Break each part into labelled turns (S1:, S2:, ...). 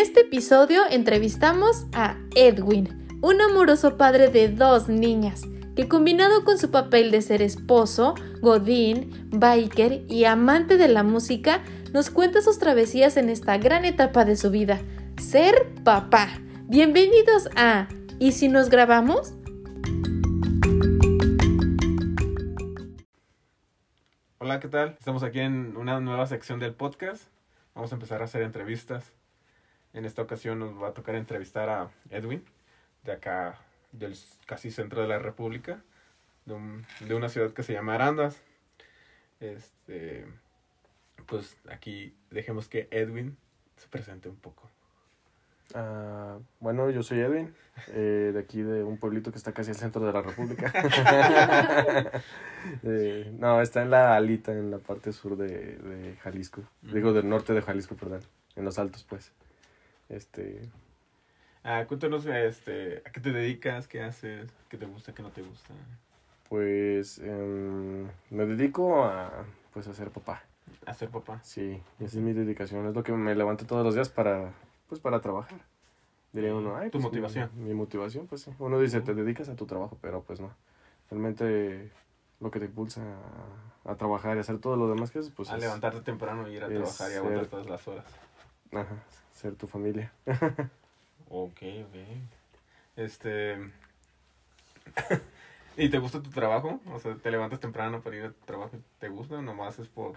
S1: este episodio entrevistamos a Edwin, un amoroso padre de dos niñas, que combinado con su papel de ser esposo, godín, biker y amante de la música, nos cuenta sus travesías en esta gran etapa de su vida, ser papá. Bienvenidos a ¿Y si nos grabamos?
S2: Hola, ¿qué tal? Estamos aquí en una nueva sección del podcast. Vamos a empezar a hacer entrevistas. En esta ocasión nos va a tocar entrevistar a Edwin, de acá, del casi centro de la República, de, un- de una ciudad que se llama Arandas. Este, pues aquí dejemos que Edwin se presente un poco.
S3: Ah, bueno, yo soy Edwin, eh, de aquí de un pueblito que está casi al centro de la República. Eh, no, está en la alita, en la parte sur de, de Jalisco. Digo, del norte de Jalisco, perdón. En los altos, pues. Este,
S2: Ah, cuéntanos este, a qué te dedicas, qué haces, qué te gusta, qué no te gusta.
S3: pues, em, me dedico a, pues, a ser papá.
S2: A ser papá.
S3: Sí, esa es mi dedicación. Es lo que me levanto todos los días para, pues, para trabajar. Diría uno, ay,
S2: Tu
S3: pues,
S2: motivación.
S3: Mi, mi motivación, pues sí. Uno dice, te dedicas a tu trabajo, pero pues no. Realmente lo que te impulsa a, a trabajar y hacer todo lo demás que haces, pues
S2: a
S3: es
S2: levantarte temprano y ir a trabajar y aguantar
S3: ser-
S2: todas las horas.
S3: ajá, ser tu familia.
S2: Ok, ok. Este. ¿Y te gusta tu trabajo? O sea, ¿te levantas temprano para ir a tu trabajo? ¿Te gusta o nomás es por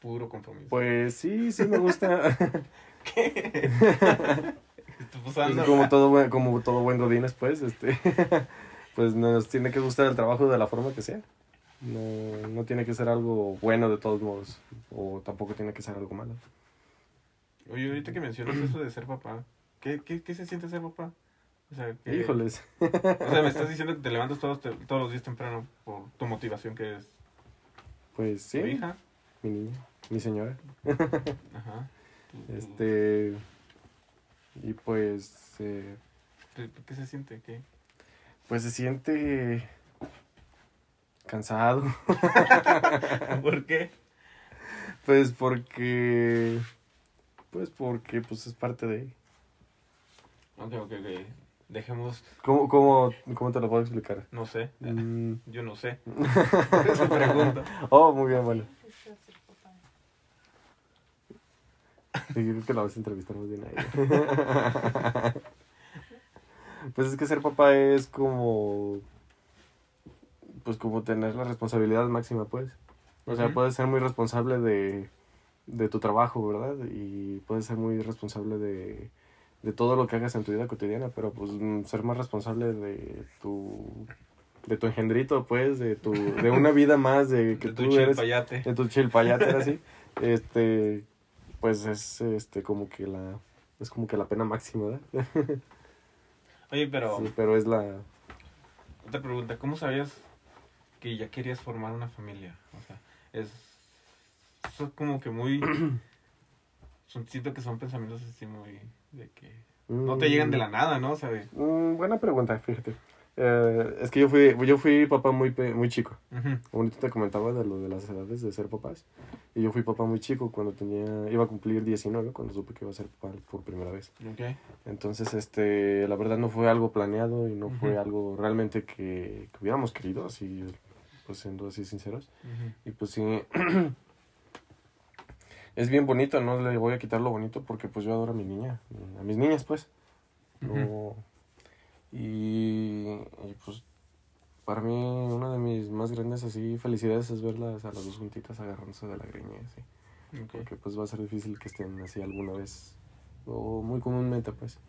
S2: puro compromiso?
S3: Pues sí, sí me gusta.
S2: ¿Qué?
S3: Pues como todo buen, como todo buen godines, pues, este, pues nos tiene que gustar el trabajo de la forma que sea. No, no tiene que ser algo bueno de todos modos, o tampoco tiene que ser algo malo.
S2: Oye, ahorita que mencionas eso de ser papá, ¿qué, qué, qué se siente ser papá? O sea, que,
S3: Híjoles.
S2: O sea, me estás diciendo que te levantas todos, te- todos los días temprano por tu motivación que es
S3: Pues sí,
S2: tu hija.
S3: mi niña, mi señora.
S2: Ajá.
S3: Este, y pues, eh,
S2: ¿Qué, qué se siente? ¿Qué?
S3: pues se siente cansado.
S2: ¿Por qué?
S3: Pues porque, pues porque, pues es parte de...
S2: Ok, ok, ok. Dejemos,
S3: ¿Cómo, cómo, cómo te lo puedo explicar?
S2: no sé.
S3: Mm,
S2: Yo no sé. Por eso pregunto.
S3: Oh, muy bien, bueno. Sí, creo que la vas a entrevistar muy bien ahí. Pues es que ser papá es como. Pues como tener la responsabilidad máxima, pues. O sea,
S2: Ujú.
S3: puedes ser muy responsable de, de tu trabajo, ¿verdad? Y puedes ser muy responsable de, de todo lo que hagas en tu vida cotidiana, pero pues mm, ser más responsable de tu de tu engendrito, pues, de tu de una vida más de que
S2: De tu
S3: tú eres
S2: chilpayate.
S3: de tu chilpayate era así. Este, pues es este como que la es como que la pena máxima, ¿verdad?
S2: Oye, pero
S3: Sí, pero es la
S2: otra pregunta, ¿cómo sabías que ya querías formar una familia? O sea, es, es como que muy... Son, siento que son pensamientos así muy... De que no te llegan de la nada, ¿no? O sea, de-
S3: Mm, buena pregunta, fíjate. Eh, es que yo fui, yo fui papá muy, muy chico. Como ahorita te comentaba de lo de las edades de ser papás. Y yo fui papá muy chico cuando tenía, iba a cumplir 19, cuando supe que iba a ser papá por primera vez.
S2: ok.
S3: Entonces, este, la verdad no fue algo planeado y no fue
S2: Ujú.
S3: algo realmente que, que hubiéramos querido, así, pues siendo así sinceros.
S2: ujú.
S3: Y pues sí, es bien bonito, no le voy a quitar lo bonito porque pues yo adoro a mi niña, a mis niñas pues. No, y, y, pues para mí una de mis más grandes así felicidades es verlas a las dos juntitas agarrándose de la greña, así.
S2: Ok.
S3: Porque pues va a ser difícil que estén así alguna vez, o muy comúnmente pues.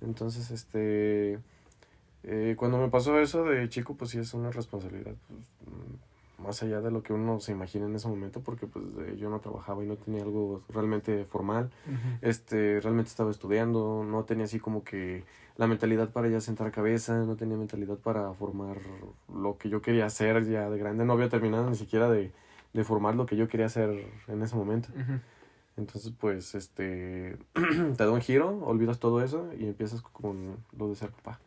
S3: Entonces, este, eh, cuando me pasó eso de chico, pues sí es una responsabilidad, pues, más allá de lo que uno se imagina en ese momento, porque pues eh, yo no trabajaba y no tenía algo realmente formal, este, realmente estaba estudiando, no tenía así como que la mentalidad para ya sentar cabeza, no tenía mentalidad para formar lo que yo quería hacer ya de grande, no había terminado ni siquiera de, de formar lo que yo quería hacer en ese momento. Entonces, pues, este, te da un giro, olvidas todo eso y empiezas con lo de ser papá.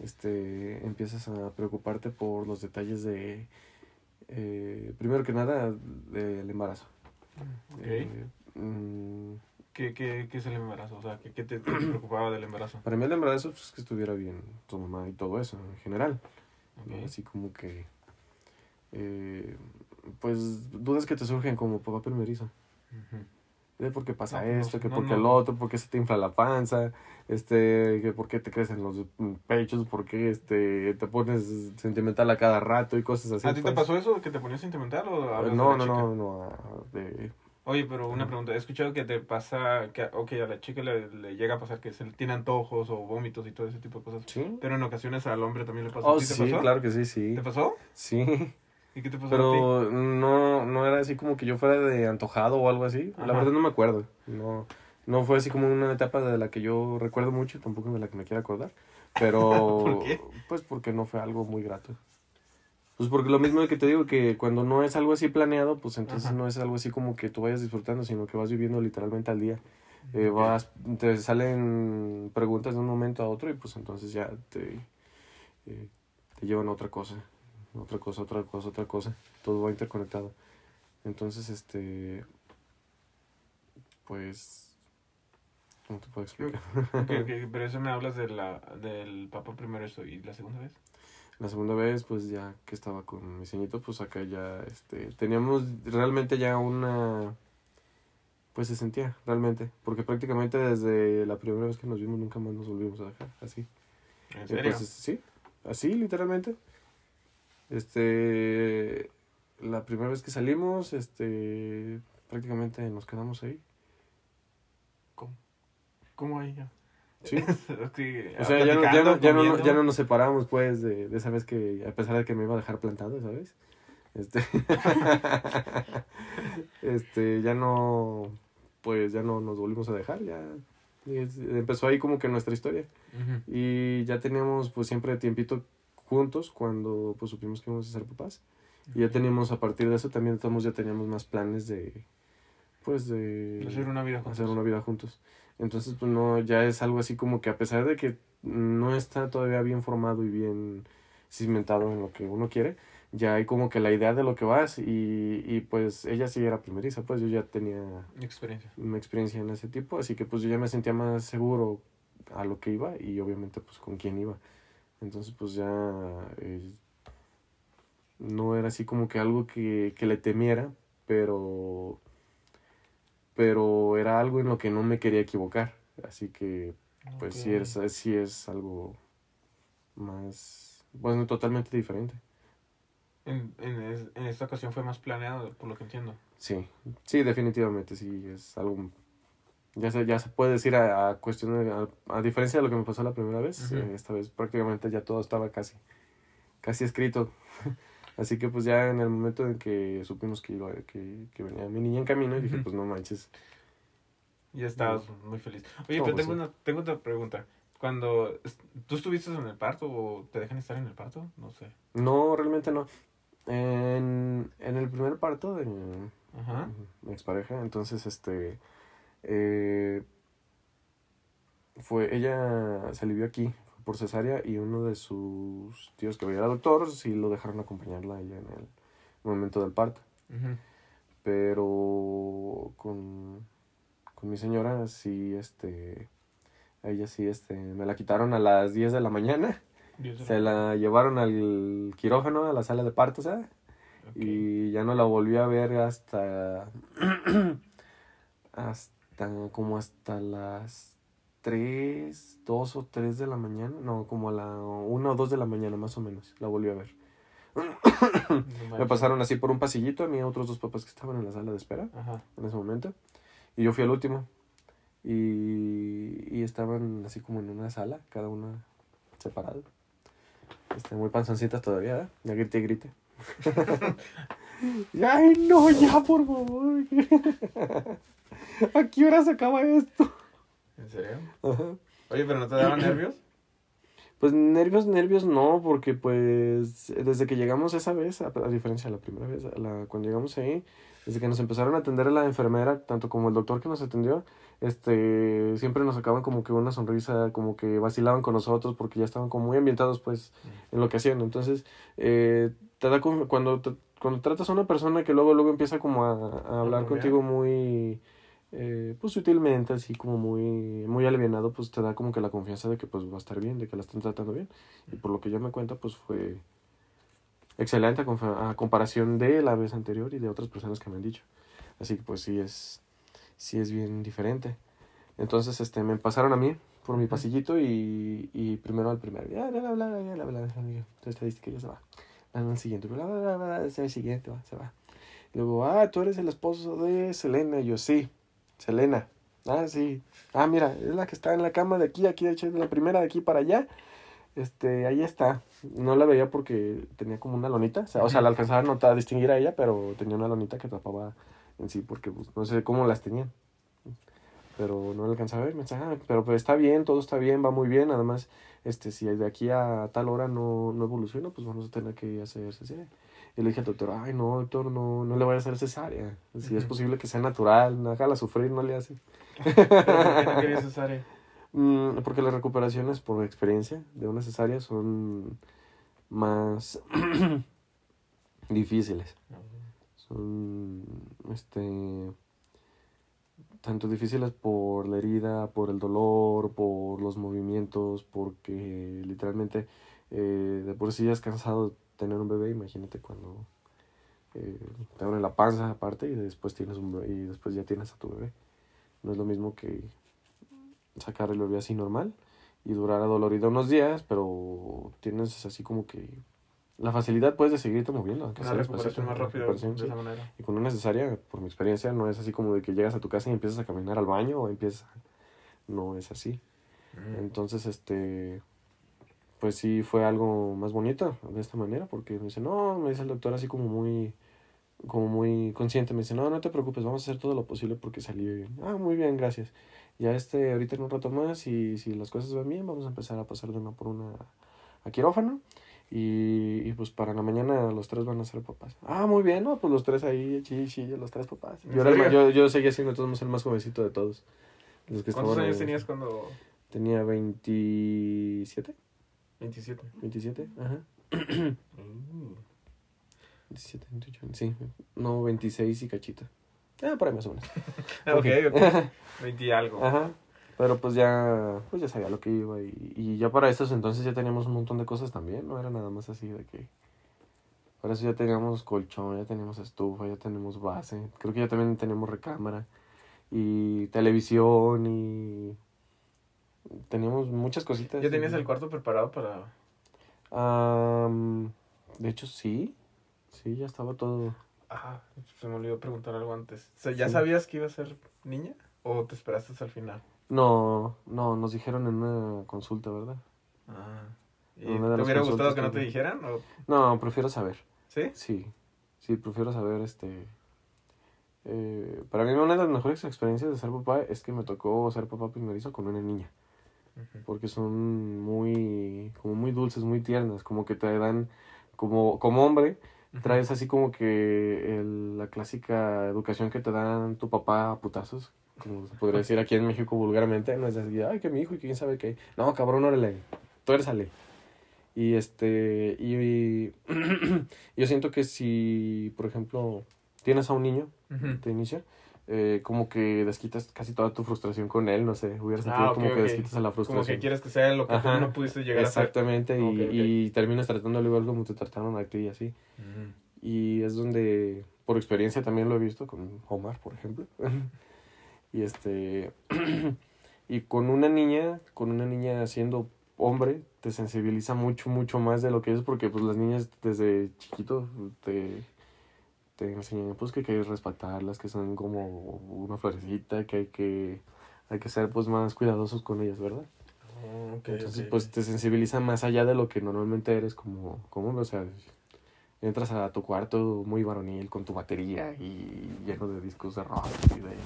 S3: Este, empiezas a preocuparte por los detalles de, eh, primero que nada, del embarazo. Eh, mm,
S2: ¿Qué, qué, qué es el embarazo? O sea, ¿qué, qué te, preocupaba del embarazo?
S3: Para mí el embarazo pues, es que estuviera bien tu mamá y todo eso en general. Así como que, eh, pues, dudas que te surgen como papá primerizo. De por qué pasa
S2: No, pues, no
S3: esto,
S2: sé,
S3: que
S2: no,
S3: por qué
S2: no.
S3: el otro, por qué se te infla la panza, este, que por qué te crecen los pechos, por qué este, te pones sentimental a cada rato y cosas así.
S2: ¿A ti te
S3: pues.
S2: pasó eso? ¿Que te ponías sentimental o de
S3: No, no, no, no, ah, de-
S2: Oye, pero una pregunta. He escuchado que te pasa, que ok, a la chica le, le llega a pasar que se le tiene antojos o vómitos y todo ese tipo de cosas.
S3: ¿Sí?
S2: Pero en ocasiones al hombre también le pasa.
S3: Oh,
S2: ¿A ti te
S3: sí,
S2: pasó?
S3: claro que sí, sí.
S2: ¿Te pasó?
S3: Sí,
S2: ¿Y qué te pasó a ti?
S3: pero no, no era así como que yo fuera de antojado o algo así. La verdad no me acuerdo. No, no fue así como una etapa de la que yo recuerdo mucho, tampoco de la que me quiera acordar. Pero,
S2: ¿Por qué?
S3: pues porque no fue algo muy grato. Pues porque lo mismo que te digo, que cuando no es algo así planeado, pues entonces
S2: Ajá.
S3: no es algo así como que tú vayas disfrutando, sino que vas viviendo literalmente al día. Eh,
S2: Ok.
S3: vas, te salen preguntas de un momento a otro y pues entonces ya te, eh, te llevan a otra cosa, otra cosa, otra cosa, otra cosa. Todo va interconectado. Entonces, este, pues, ¿cómo te puedo explicar?
S2: Pero eso me hablas de la, del papá primero eso. ¿Y la segunda vez?
S3: La segunda vez, pues ya que estaba con mi ceñito, pues acá ya, este, teníamos realmente ya una, pues se sentía, realmente, porque prácticamente desde la primera vez que nos vimos nunca más nos volvimos a dejar, así.
S2: ¿En
S3: Eh,
S2: serio?
S3: pues, sí, así literalmente. Este, la primera vez que salimos, este, prácticamente nos quedamos ahí.
S2: ¿Cómo ahí ya?
S3: Sí.
S2: Sí,
S3: O sea, ya no, ya, no, ya, no,
S2: comiendo.
S3: ya no nos separamos, pues, de, de esa vez que, a pesar de que me iba a dejar plantado, ¿sabes? Este, este, ya no, pues, ya no nos volvimos a dejar, ya, y es- empezó ahí como que nuestra historia. Y ya teníamos, pues, siempre tiempito juntos cuando, pues, supimos que íbamos a ser papás. Y ya teníamos, a partir de eso, también todos ya teníamos más planes de, pues, de...
S2: Hacer una vida juntos.
S3: hacer una vida juntos. Entonces, pues no, ya es algo así como que a pesar de que no está todavía bien formado y bien cimentado en lo que uno quiere, ya hay como que la idea de lo que vas y, y pues ella sí era primeriza, pues yo ya tenía
S2: Experiencia.
S3: una experiencia en ese tipo, así que pues yo ya me sentía más seguro a lo que iba y obviamente pues con quién iba. Entonces pues ya eh, no era así como que algo que, que le temiera, pero pero era algo en lo que no me quería equivocar, así que pues sí es sí es algo más bueno totalmente diferente.
S2: En, en, es- en esta ocasión fue más planeado, por lo que entiendo.
S3: Sí, sí, definitivamente, sí, es algo... Ya se, ya se puede decir a, a cuestión de- a, a diferencia de lo que me pasó la primera vez,
S2: Ujú.
S3: eh, esta vez prácticamente ya todo estaba casi, casi escrito. Así que pues ya en el momento en que supimos que, iba, que, que venía mi niña en camino, dije,
S2: Ujú.
S3: pues no manches.
S2: Ya estabas muy feliz. Oye,
S3: No,
S2: pero
S3: pues
S2: tengo,
S3: sí.
S2: una, tengo otra pregunta. Cuando... ¿Tú estuviste en el parto o te dejan estar en el parto? No sé.
S3: No, realmente no. En, en el primer parto de
S2: Ajá.
S3: mi expareja, entonces este... eh, fue, ella se alivió aquí fue por cesárea y uno de sus tíos que era doctor sí lo dejaron acompañarla a ella en el momento del parto. Pero con, con mi señora sí, este, a ella sí, este, me la quitaron a las 10 de la mañana. Se la llevaron al quirófano, a la sala de parto, ¿sabes?
S2: Ok.
S3: Y ya no la volví a ver hasta. hasta. Como hasta las 3, 2 o 3 de la mañana. No, como a la 1 o 2 de la mañana, más o menos. La volví a ver.
S2: No
S3: Me pasaron así por un pasillito a mí y a otros dos papás que estaban en la sala de espera
S2: Ajá.
S3: en ese momento. Y yo fui al último. Y, y estaban así como en una sala, cada una separada. Este, muy panzoncitas todavía, ¿eh? Ya grité y grité. Ay, no, ya, por favor. ¿A qué hora se acaba esto?
S2: ¿En serio?
S3: Ajá.
S2: Oye, pero ¿no te daban nervios?
S3: Pues nervios, nervios no, porque pues desde que llegamos esa vez, a, a diferencia de la primera vez, a la, cuando llegamos ahí, desde que nos empezaron a atender la enfermera, tanto como el doctor que nos atendió, este, siempre nos sacaban como que una sonrisa, como que vacilaban con nosotros porque ya estaban como muy ambientados pues en lo que hacían. Entonces, eh, te da cuando, te- cuando tratas a una persona que luego luego empieza como a, a hablar contigo muy eh, pues sutilmente, así como muy, muy alivianado, pues te da como que la confianza de que pues va a estar bien, de que la están tratando bien. Y por lo que yo me cuenta, pues fue excelente a, a comparación de la vez anterior y de otras personas que me han dicho. Así que pues sí es, sí es bien diferente. Entonces, este, me pasaron a mí por mi pasillito y, y primero al primero. Ya, bla, bla, bla, bla, bla, bla, bla, tu estadística ya se va. Al siguiente, bla, bla, bla, bla, el siguiente va, se va. Luego, ah, tú eres el esposo de Selena. Y yo, sí, Selena. Ah, sí. Ah, mira, es la que está en la cama de aquí, aquí, de hecho, es la primera de aquí para allá. Este, ahí está. No la veía porque tenía como una lonita. O sea, o sea, la alcanzaba a notar, a distinguir a ella, pero tenía una lonita que tapaba en sí, porque pues, no sé cómo las tenían. Pero no alcanzaba a ver. Me decía, ah, pero pues está bien, todo está bien, va muy bien. Además, este, si de aquí a tal hora no, no evoluciona, pues vamos a tener que hacer cesárea. Y le dije al doctor, ay, no, doctor, no, no le vaya a hacer cesárea. Si es posible que sea natural, hágala sufrir, no le hace.
S2: ¿Pero por qué no querías cesárea?
S3: Mm, porque las recuperaciones por experiencia de una cesárea son más difíciles. Son este tanto difíciles por la herida, por el dolor, por los movimientos, porque literalmente eh, de por sí ya es cansado tener un bebé, imagínate cuando eh, te abren la panza aparte y después tienes un bebé, y después ya tienes a tu bebé. No es lo mismo que sacar el bebé así normal y durar adolorido unos días, pero tienes así como que la facilidad puedes de seguirte moviendo.
S2: Una
S3: sea
S2: recuperación más rápida de esa manera.
S3: Y con una cesárea, por mi experiencia, no es así como de que llegas a tu casa y empiezas a caminar al baño o empiezas... No es así.
S2: Mm.
S3: Entonces, este... Pues sí fue algo más bonito de esta manera porque me dice, no, me dice el doctor así como muy... Como muy consciente, me dice, no, no te preocupes, vamos a hacer todo lo posible porque salió bien. Ah, muy bien, gracias. Ya este, ahorita en un rato más y si las cosas van bien, vamos a empezar a pasar de una por una a quirófano. Y, y pues para la mañana los tres van a ser papás. Ah, muy bien, ¿no? Pues los tres ahí, sí, sí, los tres papás.
S2: ¿En
S3: Yo, era el yo, yo seguía siendo modos el más jovencito de todos. Los que
S2: ¿Cuántos años
S3: ahí.
S2: tenías cuando...?
S3: Tenía 27,
S2: 27.
S3: 27, ajá.
S2: Mm.
S3: 27, 28, sí. No, 26 y cachito. Ah, por ahí más o menos.
S2: Ok, ok. 20 y algo.
S3: Ajá. Pero pues ya, pues ya sabía lo que iba y, y ya para esos entonces ya teníamos un montón de cosas también, no era nada más así de que... Para eso ya teníamos colchón, ya teníamos estufa, ya tenemos base, creo que ya también tenemos recámara y televisión y... Teníamos muchas cositas.
S2: ¿Ya tenías el cuarto preparado para...?
S3: Am, de hecho sí, sí, ya estaba todo...
S2: Ah, se me olvidó preguntar algo antes. O sea, ¿Ya
S3: Sí.
S2: sabías que iba a ser niña? ¿O te esperaste hasta el final?
S3: No, no, nos dijeron en una consulta, ¿verdad?
S2: Ah. ¿Y
S3: Una de
S2: te hubiera gustado que no te dijeran? ¿O...
S3: No, prefiero saber.
S2: ¿Sí?
S3: Sí, sí, prefiero saber, este... eh, para mí una de las mejores experiencias de ser papá es que me tocó ser papá primerizo con una niña,
S2: Ujú.
S3: porque son muy, como muy dulces, muy tiernas, como que te dan, como, como hombre, traes así como que el- la clásica educación que te dan tu papá a putazos, como se podría decir aquí en México vulgarmente, no es así, ay, que mi hijo y quién sabe qué, no, cabrón, órale, tuérzale. Y este, y, y yo siento que si, por ejemplo, tienes a un niño
S2: Ujú.
S3: de inicio, eh, como que desquitas casi toda tu frustración con él, no sé, hubiera sentido
S2: Ah, ok,
S3: como que desquitas la
S2: Como
S3: frustración.
S2: que quieres que sea lo que
S3: Ajá.
S2: tú no pudiste llegar a ser.
S3: Exactamente, y, y terminas tratándolo igual como te trataron a ti y así. Y es donde, por experiencia también lo he visto con Omar, por ejemplo. y este, y con una niña, con una niña siendo hombre, te sensibiliza mucho, mucho más de lo que es, porque pues las niñas desde chiquito te, te enseñan pues que hay que respetarlas, que son como una florecita, que hay que, hay que ser pues más cuidadosos con ellas, ¿verdad?
S2: Oh, ok,
S3: Entonces, pues te sensibiliza más allá de lo que normalmente eres como, como o sea, entras a tu cuarto muy varonil con tu batería y lleno de discos de rock y de,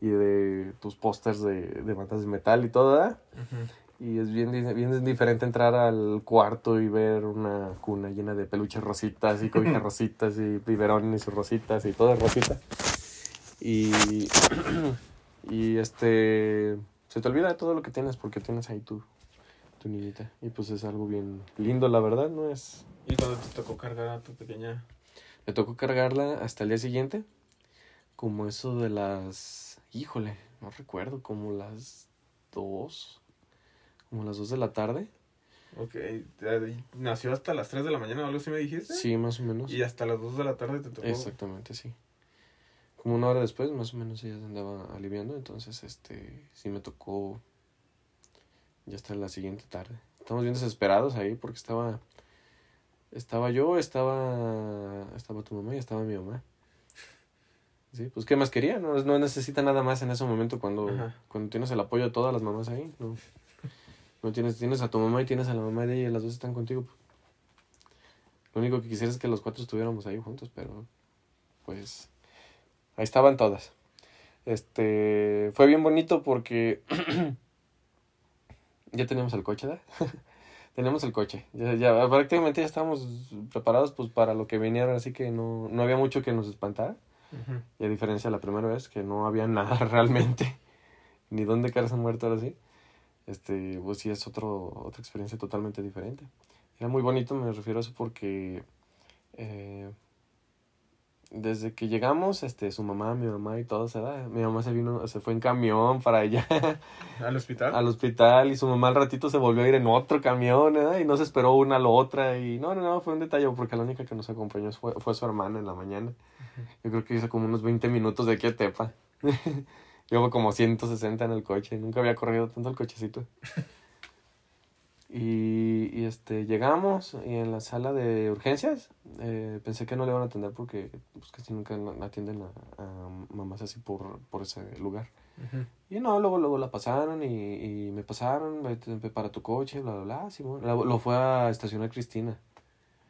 S3: y de tus pósters de, de bandas de metal y todo, ¿verdad?
S2: Ujú.
S3: Y es bien, bien diferente entrar al cuarto y ver una cuna llena de peluches rositas y cobijas rositas y biberones y rositas y todo rosita. Y, y este, se te olvida de todo lo que tienes porque tienes ahí tu, tu niñita. Y pues es algo bien lindo, la verdad, ¿no? Es,
S2: ¿Y cuando te tocó cargar a tu pequeña?
S3: me tocó cargarla hasta el día siguiente, como eso de las, híjole, no recuerdo, como las dos, como las dos de la tarde.
S2: Ok, nació hasta las 3 de la mañana o algo así me dijiste.
S3: Sí, más o menos.
S2: Y hasta las 2 de la tarde te tocó.
S3: Exactamente, sí. Como una hora después, más o menos, ella se andaba aliviando, entonces, este, sí me tocó ya hasta la siguiente tarde. Estamos bien desesperados ahí porque estaba, estaba yo, estaba, estaba tu mamá y estaba mi mamá. Sí, pues, ¿qué más quería? No, no necesita nada más en ese momento cuando,
S2: Ajá.
S3: cuando tienes el apoyo de todas las mamás ahí, no. No tienes, tienes a tu mamá y tienes a la mamá de ella y las dos están contigo. Lo único que quisiera es que los cuatro estuviéramos ahí juntos, pero pues ahí estaban todas. Este fue bien bonito porque ya teníamos el coche, ¿verdad? teníamos el coche. Ya, ya prácticamente ya estábamos preparados pues para lo que venía, así que no, no había mucho que nos espantara. Y a diferencia de la primera vez, que no había nada realmente, ni dónde caerse muerto ahora sí, este, pues sí es otro, otra experiencia totalmente diferente. Era muy bonito, me refiero a eso porque eh, desde que llegamos, este, su mamá, mi mamá y todos, ¿verdad? Mi mamá se vino, se fue en camión para allá
S2: ¿Al hospital?
S3: al hospital y su mamá al ratito se volvió a ir en otro camión, ¿verdad? Y no se esperó una a la otra y no, no, no, fue un detalle porque la única que nos acompañó fue, fue su hermana en la mañana. Yo creo que hizo como unos 20 minutos de aquí a Tepa. Llevo como 160 en el coche, nunca había corrido tanto el cochecito. Y, y este, llegamos y en la sala de urgencias eh, pensé que no le iban a atender porque pues, casi nunca atienden a, a mamás así por, por ese lugar.
S2: Ujú.
S3: Y no, luego, luego la pasaron y, y me pasaron, para tu coche, bla, bla, bla. sí, bueno. Lo, lo fue a estacionar Cristina.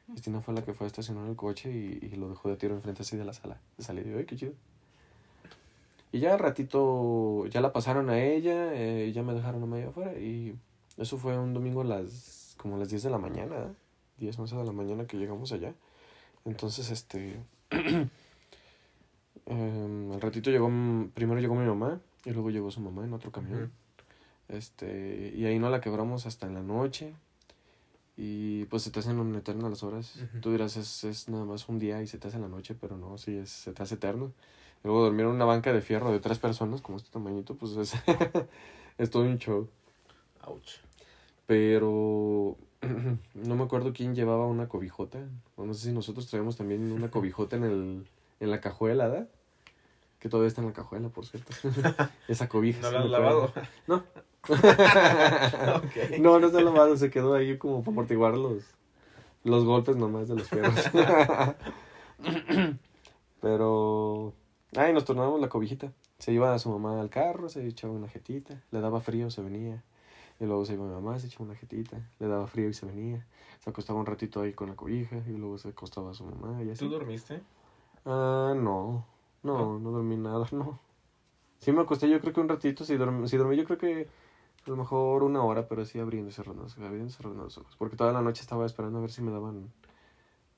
S3: Cristina fue la que fue a estacionar el coche y, y lo dejó de tiro enfrente así de la sala. De salida, y yo, ay, qué chido. Y ya al ratito, ya la pasaron a ella, eh, y ya me dejaron a medio afuera y eso fue un domingo a las, como a las 10 de la mañana, ¿eh? 10, 11 de la mañana que llegamos allá. Entonces, este, em, al ratito llegó, primero llegó mi mamá y luego llegó su mamá en otro camión. Este, y ahí no la quebramos hasta en la noche. Y pues se te hacen un eterno las horas.
S2: Ujú.
S3: Tú dirás, es, es nada más un día y se te hace en la noche, pero no, sí, es, se te hace eterno. Luego dormir en una banca de fierro de tres personas, como este tamañito, pues es, es todo un show.
S2: Ouch.
S3: Pero no me acuerdo quién llevaba una cobijota. O no sé si nosotros traíamos también una cobijota en, el, en la cajuela, ¿verdad? Que todavía está en la cajuela, por cierto. Esa cobija.
S2: ¿No
S3: me acuerdo.
S2: lavado?
S3: No.
S2: Ok.
S3: No, no se ha lavado, se quedó ahí como para amortiguar los, los golpes nomás de los fierros. Pero, ay, nos tornábamos la cobijita. Se iba a su mamá al carro, se echaba una jetita, le daba frío, se venía. Y luego se iba mi mamá, se echaba una jetita, le daba frío y se venía. Se acostaba un ratito ahí con la cobija y luego se acostaba su mamá y así.
S2: ¿Tú dormiste?
S3: Ah, no, no, no dormí nada, no. Sí me acosté yo creo que un ratito, sí dormí, sí dormí yo creo que a lo mejor una hora, pero sí abriendo y cerrando abriendo y cerrando los ojos. Porque toda la noche estaba esperando a ver si me daban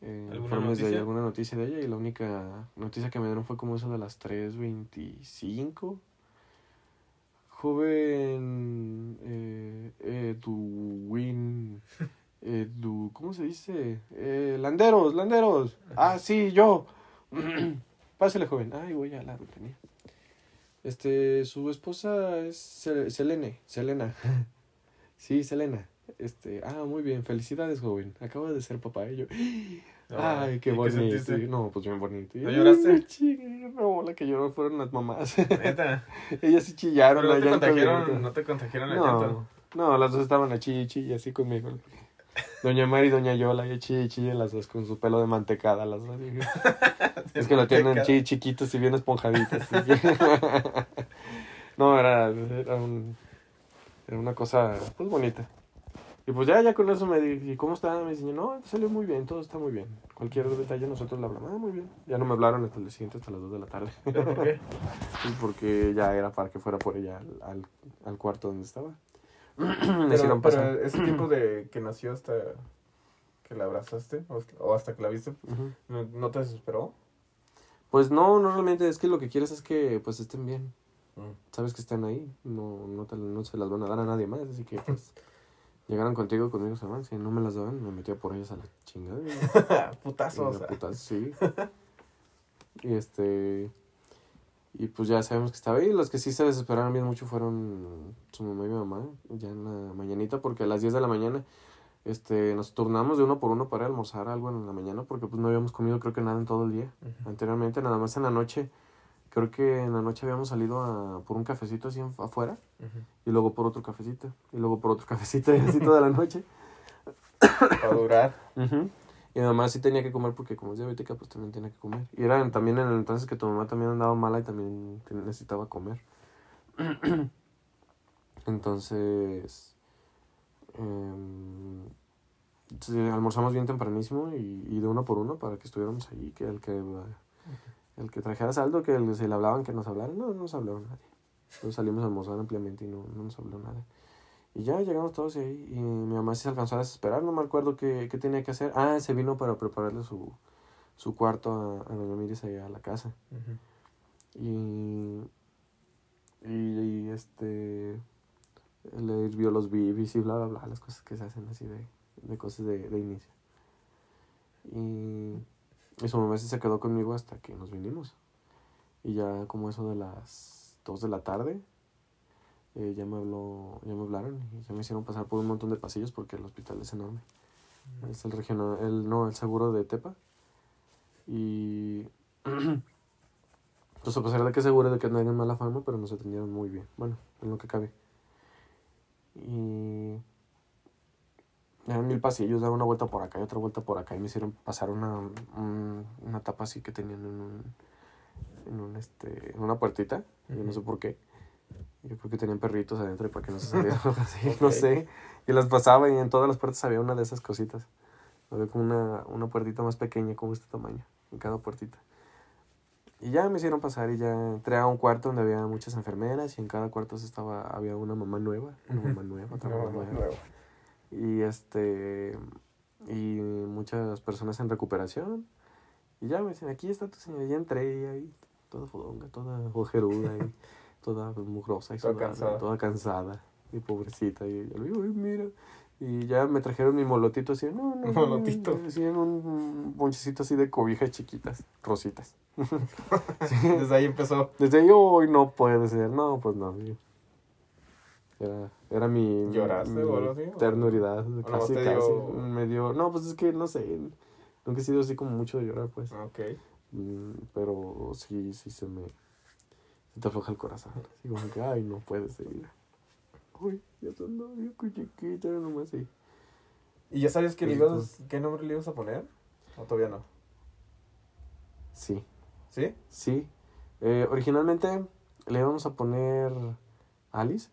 S3: eh,
S2: ¿Alguna
S3: informes de ella, alguna noticia de ella y la única noticia que me dieron fue como eso de las 3.25. Joven eh, Edwin... Edu, ¿cómo se dice? Eh, landeros, landeros. Ah, sí, yo. Pásale, joven. Ay, voy a la ventanilla. Este, su esposa es Sel- Selene, Selena. Sí, Selena. Este, ah, muy bien, felicidades, joven. Acaba de ser papá. Y yo, ay, qué
S2: ¿Y
S3: bonito.
S2: sentiste?
S3: no, pues bien bonito. Y,
S2: ¿No lloraste?
S3: "Ay, chinga, No, la que lloró fueron las mamás.
S2: Neta.
S3: Ellas sí chillaron.
S2: Pero no te
S3: ahorita.
S2: no te.
S3: No, no, las dos estaban a chille, chille así conmigo. Doña Mari y Doña Yola, y chille, chille, las dos con su pelo de mantecada, las dos. Es que lo tienen chi- chiquitos y bien esponjaditos. no, era, era, un, era una cosa pues bonita. Y pues ya, ya con eso me dije, ¿y cómo está? Me dice, no, salió muy bien, todo está muy bien. Cualquier detalle nosotros le hablamos, ah, muy bien. Ya no me hablaron hasta el día siguiente, hasta las 2 de la tarde.
S2: ¿Pero por qué?
S3: Pues porque ya era para que fuera por ella al, al, al cuarto donde estaba. me
S2: Pero,
S3: hicieron
S2: pero
S3: pasar.
S2: ese tiempo de que nació hasta que la abrazaste o, o hasta que la viste. ¿no, no te desesperó?
S3: Pues no, no realmente, es que lo que quieres es que pues estén bien. Sabes que están ahí, no, no, te- no se las van a dar a nadie más, así que pues llegaron contigo, conmigo se van, si no me las daban, me metía por ellas a la chingada. y-
S2: Putazos.
S3: y la puta- sí. y este, Y pues ya sabemos que estaba ahí. Los que sí se desesperaron bien mucho fueron su mamá y mi mamá, ya en la mañanita, porque a las 10 de la mañana este, nos turnamos de uno por uno para almorzar algo en la mañana, porque pues no habíamos comido creo que nada en todo el día. Anteriormente, nada más en la noche, creo que en la noche habíamos salido a, por un cafecito así afuera, y luego por otro cafecito, y luego por otro cafecito, y así toda la noche.
S2: Para durar.
S3: Y mi mamá sí tenía que comer porque como es diabética, pues también tenía que comer. Y era también en el entonces que tu mamá también andaba mala y también necesitaba comer. Entonces, em, sí, almorzamos bien tempranísimo y, y de uno por uno para que estuviéramos ahí, que el que el que trajera saldo, que el- se le hablaban, que nos hablaran. No, no nos habló nadie. Entonces salimos a almorzar ampliamente y no, no nos habló nada. Y ya llegamos todos ahí y mi mamá sí se alcanzó a desesperar, no me acuerdo qué, qué tenía que hacer. Ah, se vino para prepararle su, su cuarto a, a doña Miris allá a la casa. Y, y, y, este le hirvió los bibis y bla bla bla, las cosas que se hacen así de, de cosas de, de inicio. Y, y su mamá sí se quedó conmigo hasta que nos vinimos. Y ya como eso de las 2 de la tarde, eh, ya me habló, ya me hablaron y ya me hicieron pasar por un montón de pasillos porque el hospital es enorme. Es el regional, el, no, el seguro de Tepa. Y pues a pesar de que seguro de que tenían mala fama, pero nos atendieron muy bien. Bueno, en lo que cabe. Y eran mil pasillos, daba una vuelta por acá y otra vuelta por acá. Y me hicieron pasar una, un- una tapa así que tenían en un, en un este, en una puertita. Yo no sé por qué. Yo creo que tenían perritos adentro y para que no se salieran así, no
S2: Ok.
S3: sé. Y las pasaba y en todas las puertas había una de esas cositas. Había como una, una puertita más pequeña, como este tamaño, en cada puertita. Y ya me hicieron pasar y ya entré a un cuarto donde había muchas enfermeras y en cada cuarto se estaba, había una mamá nueva, una mamá nueva, otra mamá nueva. Y este, y muchas personas en recuperación. Y ya me dicen, aquí está tu señora. Ya entré y ahí, toda fodonga, toda ojeruda y toda mugrosa y
S2: Toda cansada.
S3: toda cansada. Y pobrecita. Y yo le digo, "Ay, mira. Y ya me trajeron mi molotito así, no, no,
S2: Molotito.
S3: Así en un bonchecito así de cobijas chiquitas, rositas.
S2: Desde ahí empezó.
S3: Desde ahí, hoy no puede ser. No, pues no. Era, era mi,
S2: ¿Lloraste
S3: mi
S2: o algo así?
S3: ternuridad. Casi,
S2: te
S3: casi.
S2: dio-
S3: Me dio... No, pues es que no sé. Nunca he sido así como mucho de llorar, pues.
S2: Ok.
S3: Mm, Pero sí, sí se me... Se te afloja el corazón. Así como que, ay, no puede ser. Uy, ya son novio, qué chiquita, nomás así.
S2: ¿Y ya sabes qué, le
S3: Sí,
S2: ibas- qué nombre le ibas a poner? ¿O todavía no?
S3: Sí,
S2: ¿Sí?
S3: sí. Eh, originalmente le íbamos a poner Alice.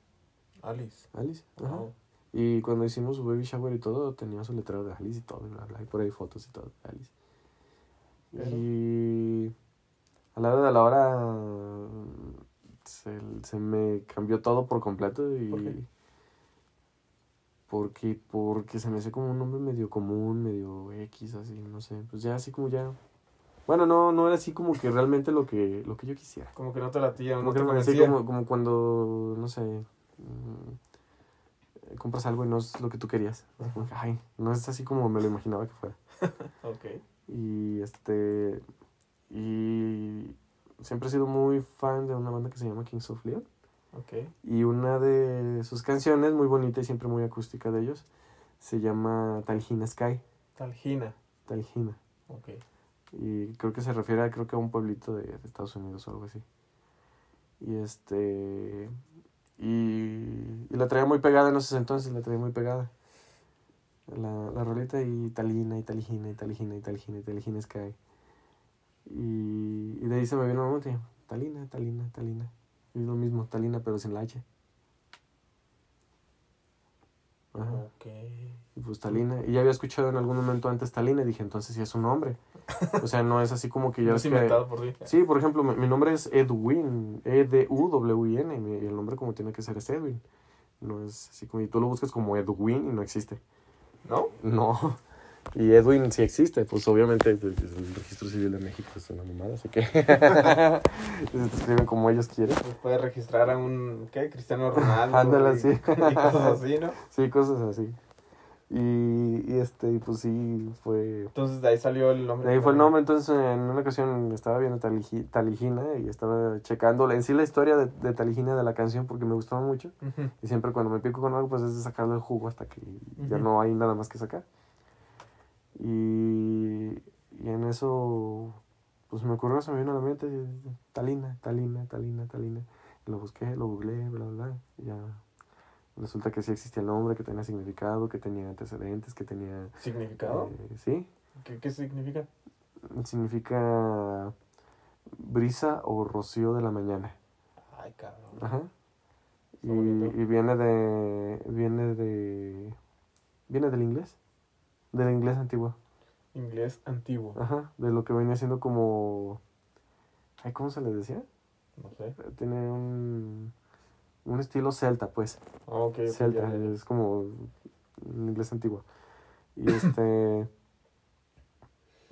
S2: Alice.
S3: Alice, ajá.
S2: Oh.
S3: Y cuando hicimos su baby shower y todo, tenía su letrero de Alice y todo, y bla, bla, y por ahí fotos y todo de Alice.
S2: Pero-
S3: Y a la hora de la hora se, se me cambió todo por completo y...
S2: ¿Por qué?
S3: Porque, porque se me hace como un nombre medio común, medio X, así, no sé. Pues ya así como ya... Bueno, no, no era así como que realmente lo que, lo que yo quisiera.
S2: Como que no te latía,
S3: Como
S2: no
S3: que
S2: te convencía.
S3: como, como cuando, no sé, mm, compras algo y no es lo que tú querías. Así como que, ay, no es así como me lo imaginaba que fuera.
S2: Ok.
S3: Y este, y siempre he sido muy fan de una banda que se llama Kings of Leon.
S2: Ok.
S3: Y una de sus canciones, muy bonita y siempre muy acústica de ellos, se llama Talgina Sky.
S2: Talgina.
S3: Talgina.
S2: Ok.
S3: Y creo que se refiere a, creo que a un pueblito de, de Estados Unidos o algo así. Y este. Y, la traía muy pegada en esos entonces, la traía muy pegada. La, la rolita y Talina, y Taligina, y Taligina, y Taligina, y Taligina Sky. Y, y de ahí se me vino la Talina, Talina, Talina. Es lo mismo, Talina, pero sin la H. Ajá.
S2: Ok.
S3: Y pues Talina. Y ya había escuchado en algún momento antes Talina y dije, entonces sí es un nombre. O sea, no es así como que yo...
S2: es inventado por ti.
S3: Sí, por ejemplo, mi, mi nombre es Edwin, E E-D-U-W-I-N, y el nombre como tiene que ser es Edwin. No es así como, y tú lo buscas como Edwin y no existe.
S2: ¿No?
S3: No. Y Edwin sí existe, pues obviamente pues, el registro civil de México es una mamada, así que se te escriben como ellos quieren.
S2: Pues puedes registrar a un, ¿qué? Cristiano Ronaldo.
S3: Ándale,
S2: y-
S3: sí.
S2: Y cosas así, ¿no?
S3: Sí, cosas así. Y, y este, pues sí, fue...
S2: Entonces de ahí salió el nombre.
S3: De ahí fue el nombre, entonces en una ocasión estaba viendo Taligi- Taligina y estaba checando en sí la historia de, de Taligina de la canción porque me gustaba mucho. Y siempre cuando me pico con algo, pues es de sacarle el jugo hasta que ya no hay nada más que sacar. Y, y en eso, pues me ocurrió, se me vino a la mente, Talina, Talina, Talina, Talina. Y lo busqué, lo googleé, bla, bla, bla. y ya resulta que sí existía el nombre, que tenía significado, que tenía antecedentes, que tenía...
S2: ¿Significado?
S3: eh, sí,
S2: ¿Qué, ¿Qué significa?
S3: significa brisa o rocío de la mañana.
S2: Ay, cabrón.
S3: Ajá. Y, y viene de. Viene de. Viene del inglés. Del inglés antiguo.
S2: Inglés antiguo.
S3: Ajá. De lo que venía siendo como. Ay, ¿cómo se le decía?
S2: No sé.
S3: Tiene un. Un estilo celta, pues.
S2: Ah, ok.
S3: celta.
S2: ya, ya.
S3: Es como. Inglés antiguo. Y este.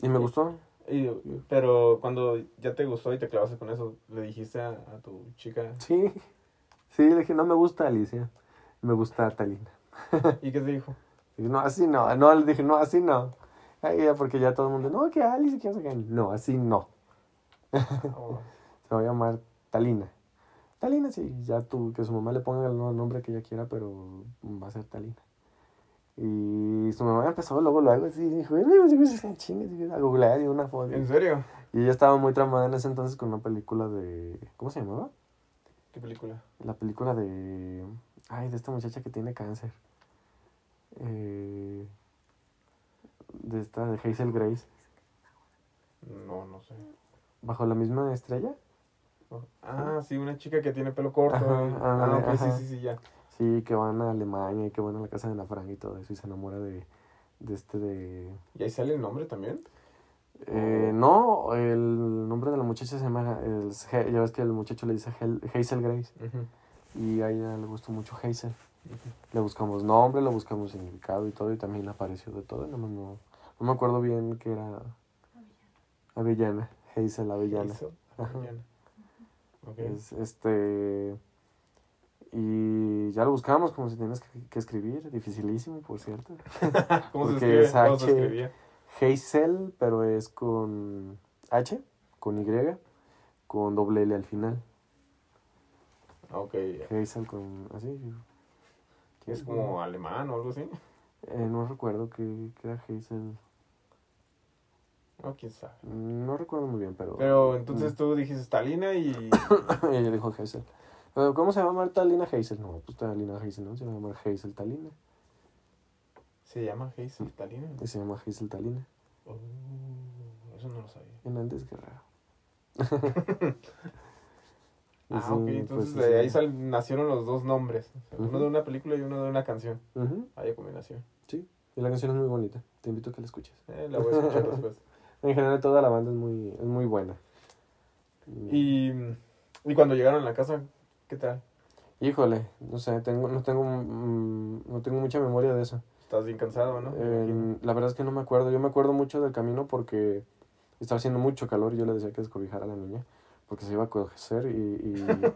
S3: y me gustó.
S2: Y- pero cuando ya te gustó y te clavaste con eso, ¿le dijiste a, a tu chica?
S3: Sí. Sí, le dije, no me gusta Alicia. Me gusta Talina.
S2: ¿Y qué te dijo?
S3: No, así no. No, le dije, no, así no. Ay, porque ya todo el mundo, no, que Alice, que no así no.
S2: Oh,
S3: Se va a llamar Talina. Talina, sí, ya tú, que su mamá le ponga el nombre que ella quiera, pero va a ser Talina. Y su mamá empezó luego, luego, así, dijo, chingue, a googlear y una foto.
S2: ¿En serio?
S3: Y ella estaba muy tramada en ese entonces con una película de, ¿cómo se llamaba?
S2: ¿Qué película?
S3: La película de, ay, de esta muchacha que tiene cáncer. Eh, de esta, de Hazel Grace.
S2: No, no sé.
S3: ¿Bajo la misma estrella?
S2: Ah, sí, una chica que tiene pelo corto.
S3: Ajá,
S2: eh. ah, ok,
S3: ajá.
S2: sí, sí, sí, ya.
S3: Sí, que van a Alemania y que van a la casa de Ana Frank y todo eso y se enamora de, de este de...
S2: ¿Y ahí sale el nombre también?
S3: Eh, no, el nombre de la muchacha se llama, el, ya ves que el muchacho le dice Hazel Grace y a ella le gustó mucho Hazel. Le buscamos nombre, le buscamos significado y todo y también apareció de todo, nomás no, no me acuerdo bien que era Avellana, Hazel Avellana.
S2: Hazel. Avellana. Ok.
S3: Es, este. Y ya lo buscamos como si tienes que, que escribir, dificilísimo, por cierto.
S2: ¿Cómo se
S3: porque
S2: escribe?
S3: es
S2: ¿Cómo se
S3: H.
S2: escribía?
S3: Hazel, pero es con H, con Y, con doble L al final.
S2: Ok.
S3: Hazel con así.
S2: Es como alemán o algo así.
S3: Eh, no recuerdo que, que era Hazel.
S2: No, quién sabe.
S3: No recuerdo muy bien, pero.
S2: Pero entonces tú dijiste Talina y.
S3: ella dijo Hazel. Pero, ¿Cómo se llama Talina Hazel? No, pues Talina Hazel, no, se llama Hazel Talina.
S2: Se llama Hazel Talina.
S3: Se llama Hazel Talina.
S2: Oh, eso no lo sabía.
S3: Hernández Guerrero.
S2: Ah,
S3: Sí,
S2: ok.
S3: pues,
S2: Entonces de ahí sal- nacieron los dos nombres. Uno de una película y uno de una canción.
S3: Ujú,
S2: Vaya combinación.
S3: Sí, y la canción es muy bonita. Te invito a que la escuches.
S2: Eh, la voy a escuchar después.
S3: En general toda la banda es muy, es muy buena.
S2: Y, y cuando llegaron a la casa, ¿qué tal?
S3: Híjole, no sé, tengo, no tengo mm, no tengo mucha memoria de eso.
S2: Estás bien cansado, ¿no?
S3: Eh, la verdad es que no me acuerdo. Yo me acuerdo mucho del camino porque estaba haciendo mucho calor y yo le decía que descobijara a la niña porque se iba a coger y,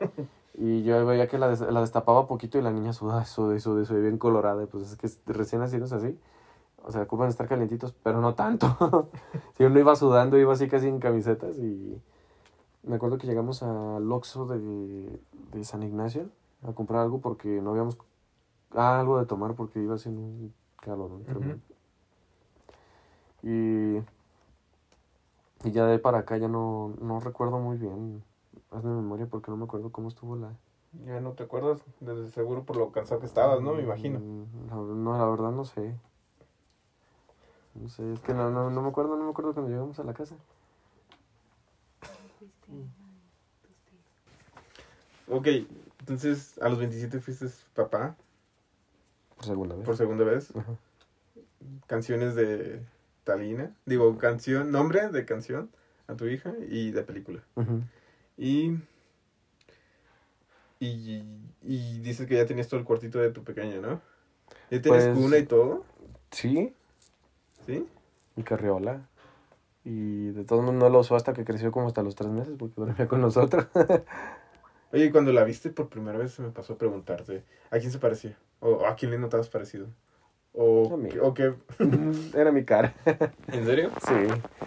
S3: y, y yo veía que la, des- la destapaba poquito y la niña sudaba, sudaba, sudaba, sudaba bien colorada. Pues es que recién nacidos así, o sea, ocupan estar calientitos, pero no tanto. si uno iba sudando, iba así casi en camisetas y me acuerdo que llegamos al Oxxo de, de San Ignacio a comprar algo porque no habíamos ah, algo de tomar porque iba haciendo un calor ¿no? y, y ya de ahí para acá ya no, no recuerdo muy bien hazme memoria porque no me acuerdo cómo estuvo la
S2: Ya no te acuerdas, de seguro por lo cansado que estabas, ¿no? Me imagino.
S3: Mm, no la verdad no sé no sé es que no, no, no me acuerdo no me acuerdo cuando llegamos a la casa
S2: Ok, entonces a los 27 fuiste papá
S3: por segunda vez
S2: por segunda vez.
S3: Ajá.
S2: Canciones de Talina. Digo, canción, nombre de canción a tu hija y de película. Y, y, y dices que ya tenías todo el cuartito de tu pequeña, ¿no? ¿Ya tienes
S3: Pues-
S2: cuna y todo?
S3: sí
S2: ¿Sí?
S3: y carriola y de todos modos no lo usó hasta que creció como hasta los tres meses porque dormía con nosotros
S2: Oye, cuando la viste por primera vez se me pasó a preguntarte, ¿a quién se parecía? ¿O a quién le notabas parecido? ¿O,
S3: Amigo.
S2: o qué?
S3: Era mi cara.
S2: ¿En serio?
S3: Sí,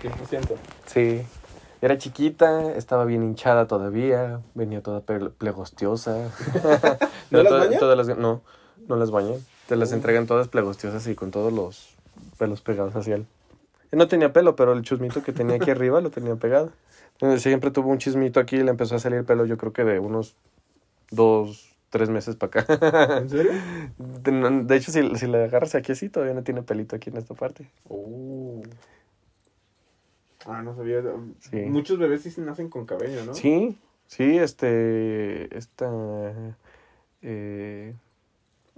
S2: 100%.
S3: sí. Era chiquita, estaba bien hinchada todavía, venía toda plegostiosa.
S2: ¿No las
S3: to-
S2: bañan?
S3: todas las- no, no las bañan. Te las
S2: Oh.
S3: entregan todas plegostiosas y con todos los pelos pegados hacia él. No tenía pelo, pero el chusmito que tenía aquí arriba lo tenía pegado. Entonces, siempre tuvo un chismito aquí y le empezó a salir pelo, yo creo que de unos dos, tres meses para acá.
S2: ¿En serio?
S3: De, de hecho, si, si le agarras aquí así, todavía no tiene pelito aquí en esta parte.
S2: Oh. Ah, no sabía.
S3: Sí.
S2: Muchos bebés sí se nacen con cabello, ¿no?
S3: Sí, sí, este, esta, eh,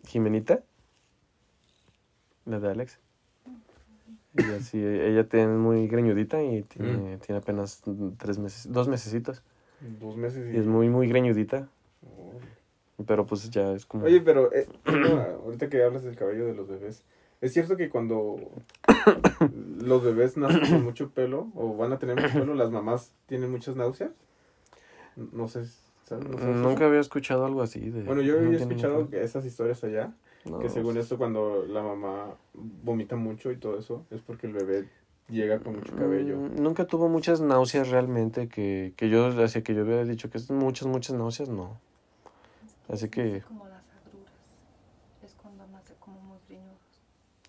S3: Jimenita, la de Alex. Ella sí, ella tiene muy greñudita y tiene, tiene apenas tres meses, dos mesecitos.
S2: Dos meses y...
S3: Y es muy, muy greñudita,
S2: Oh.
S3: Pero pues ya es como...
S2: Oye, pero eh, no, ahorita que hablas del cabello de los bebés, ¿es cierto que cuando los bebés nacen con mucho pelo o van a tener mucho pelo, las mamás tienen muchas náuseas? No sé, ¿sabes? ¿No sabes
S3: Nunca
S2: eso?
S3: había escuchado algo así. De,
S2: Bueno, yo
S3: no
S2: había escuchado que esas historias allá,
S3: no,
S2: que según esto cuando la mamá vomita mucho y todo eso, es porque el bebé llega con mucho cabello.
S3: Mm, Nunca tuvo muchas náuseas realmente que, que yo, así que yo hubiera dicho que es muchas, muchas náuseas, no. Así que,
S4: Como las agruras. Es cuando nace como muy greñudos.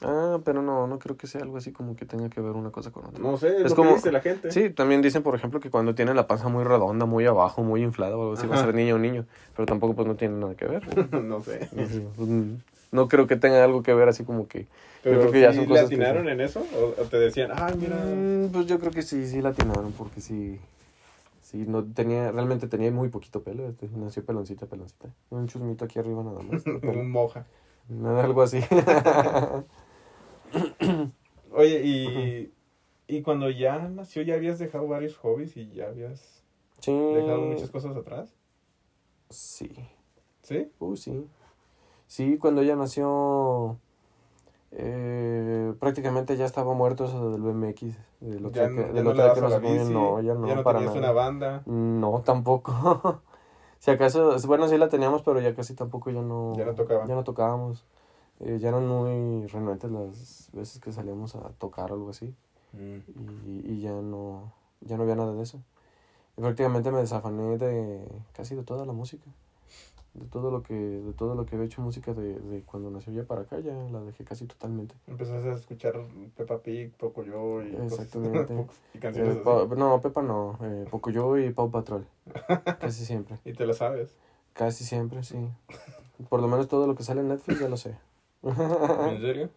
S3: ah, pero no, no creo que sea algo así como que tenga que ver una cosa con otra.
S2: No sé, es,
S3: Es
S2: lo
S3: como-
S2: que dice la gente.
S3: Sí, también dicen, por ejemplo, que cuando tiene la panza muy redonda, muy abajo, muy inflada o algo así, va a ser niña o niño. Pero tampoco pues no tiene nada que ver.
S2: no sé.
S3: Pues, no creo que tenga algo que ver así como que...
S2: Pero
S3: creo que ya
S2: ¿sí
S3: son
S2: le
S3: cosas que
S2: atinaron
S3: sí.
S2: en eso? ¿O, te decían, ay, mira...
S3: Mm, pues yo creo que sí, sí la atinaron porque sí... Sí, no tenía, realmente tenía muy poquito pelo, este, nació peloncita, peloncita. Un chusmito aquí arriba nada más. pelo.
S2: Un moja.
S3: Nada, algo así.
S2: Oye, y, y cuando ya nació, ¿ya habías dejado varios hobbies y ya habías
S3: sí.
S2: dejado muchas cosas atrás?
S3: Sí.
S2: ¿Sí?
S3: Uh, sí. Sí, cuando ella nació, eh, prácticamente ya estaba muerto eso del BMX. Del
S2: Ya,
S3: otro
S2: no-
S3: que,
S2: ya
S3: del
S2: no
S3: que nos
S2: bici,
S3: no, ya no,
S2: ya no
S3: para nada.
S2: una banda,
S3: No, tampoco. si acaso, bueno, sí la teníamos, pero ya casi tampoco ya no,
S2: Ya no tocaba.
S3: ya no tocábamos. Eh, ya eran muy renuentes las veces que salíamos a tocar o algo así. y, y ya no ya no había nada de eso y prácticamente me desafané de casi de toda la música de todo lo que de todo lo que había hecho música de, de cuando nació ya para acá ya la dejé casi totalmente
S2: empezaste a escuchar Peppa Pig, Pocoyo y, cosas-
S3: Exactamente.
S2: y canciones
S3: Eh,
S2: así.
S3: Pa- no Pepa no eh, Pocoyo y Pau Patrol casi siempre
S2: Y te lo sabes.
S3: casi siempre sí por lo menos todo lo que sale en Netflix ya lo sé
S2: ¿En serio?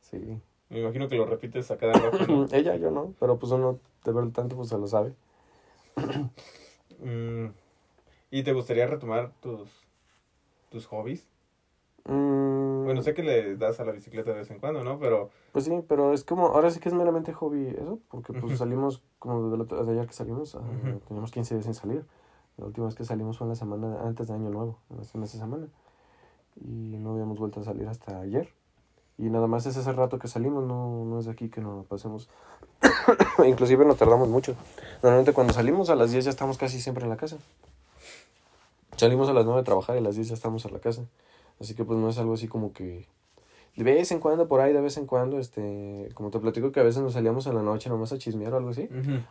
S3: sí
S2: Me imagino que lo repites a cada rato. ¿no?
S3: ella yo no pero pues uno de ver tanto pues se lo sabe
S2: Mm, ¿Y te gustaría retomar tus, tus hobbies?
S3: Mm,
S2: Bueno, sé que le das a la bicicleta de vez en cuando, ¿no? Pero
S3: Pues sí, pero es como, ahora sí que es meramente hobby eso, porque pues salimos, como de, la- de ayer que salimos, ah,
S2: Ujú.
S3: teníamos 15 días sin salir. La última vez que salimos fue en la semana antes de Año Nuevo, en esa- en esa semana. Y no habíamos vuelto a salir hasta ayer. Y nada más es ese rato que salimos, no, no es de aquí que nos pasemos. Inclusive nos tardamos mucho. Normalmente cuando salimos a las 10 ya estamos casi siempre en la casa. Salimos a las 9 a trabajar y a las 10 ya estamos en la casa. Así que pues no es algo así como que de vez en cuando, por ahí, de vez en cuando, este, como te platico que a veces nos salíamos en la noche nomás a chismear o algo así.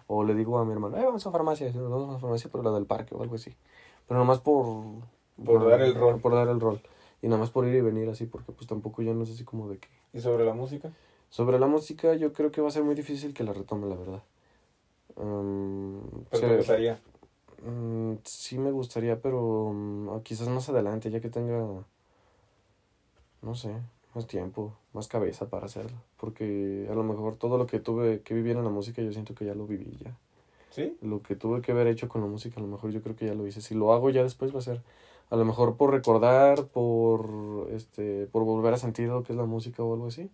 S3: O le digo a mi hermano, eh, vamos a farmacia, y nos vamos a la farmacia, pero la del parque o algo así. Pero nomás por...
S2: Por dar el rol.
S3: Por dar el rol. Y nada más por ir y venir así, porque pues tampoco ya no es así como de que...
S2: ¿Y sobre la música?
S3: Sobre la música yo creo que va a ser muy difícil que la retome, la verdad. Um,
S2: Pero te gustaría.
S3: Mm, sí me gustaría, pero mm, quizás más adelante, ya que tenga, no sé, más tiempo, más cabeza para hacerlo. Porque a lo mejor todo lo que tuve que vivir en la música yo siento que ya lo viví ya.
S2: ¿Sí?
S3: Lo que tuve que haber hecho con la música, a lo mejor yo creo que ya lo hice. Si lo hago ya después va a ser, a lo mejor por recordar, por, este, por volver a sentir lo que es la música o algo así.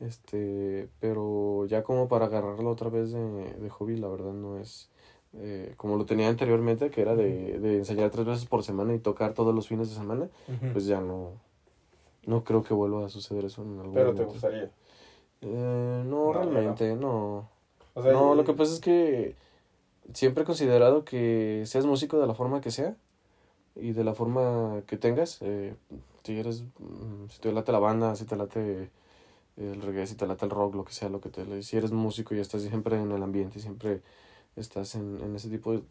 S3: Este, pero ya como para agarrarlo otra vez de, de hobby, la verdad no es eh, como lo tenía anteriormente, que era de, de ensayar tres veces por semana y tocar todos los fines de semana, pues ya no, no creo que vuelva a suceder eso en algún
S2: Pero te
S3: momento.
S2: gustaría.
S3: Eh, no,
S2: No, ya no.
S3: realmente, no.
S2: O sea,
S3: no,
S2: y-
S3: lo que pasa es que siempre he considerado que seas músico de la forma que sea y de la forma que tengas. eh, si eres, mm, si te late la banda, si te late el reggae, si te late el rock, lo que sea, lo que te... Si eres músico y estás siempre en el ambiente, siempre estás en, en ese tipo de...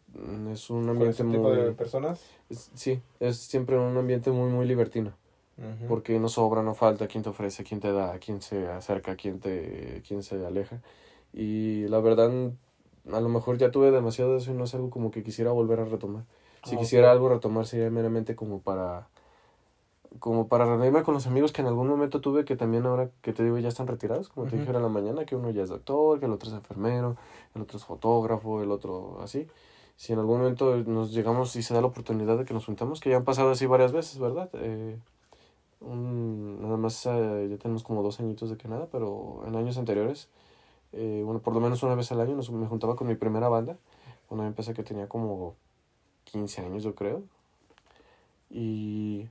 S3: Es un
S2: ¿Con
S3: ambiente
S2: ese
S3: muy...
S2: tipo de personas?
S3: es- sí, es siempre un ambiente muy, muy libertino. Porque no sobra, no falta quien te ofrece, quien te da, quien se acerca, quien te, quien se aleja. Y la verdad, a lo mejor ya tuve demasiado de eso y no es algo como que quisiera volver a retomar. Si
S2: Ah,
S3: quisiera algo retomar sería meramente como para como para reunirme con los amigos que en algún momento tuve que también ahora que te digo ya están retirados, como te
S2: Ujú.
S3: dije ahora en la mañana, que uno ya es doctor, que el otro es enfermero, el otro es fotógrafo, el otro así. Si en algún momento nos llegamos y se da la oportunidad de que nos juntamos, que ya han pasado así varias veces, ¿verdad? Eh, un, nada más eh, ya tenemos como dos añitos de que nada, pero en años anteriores, eh, bueno, por lo menos una vez al año nos, me juntaba con mi primera banda, yo empecé que tenía como 15 años yo creo, y,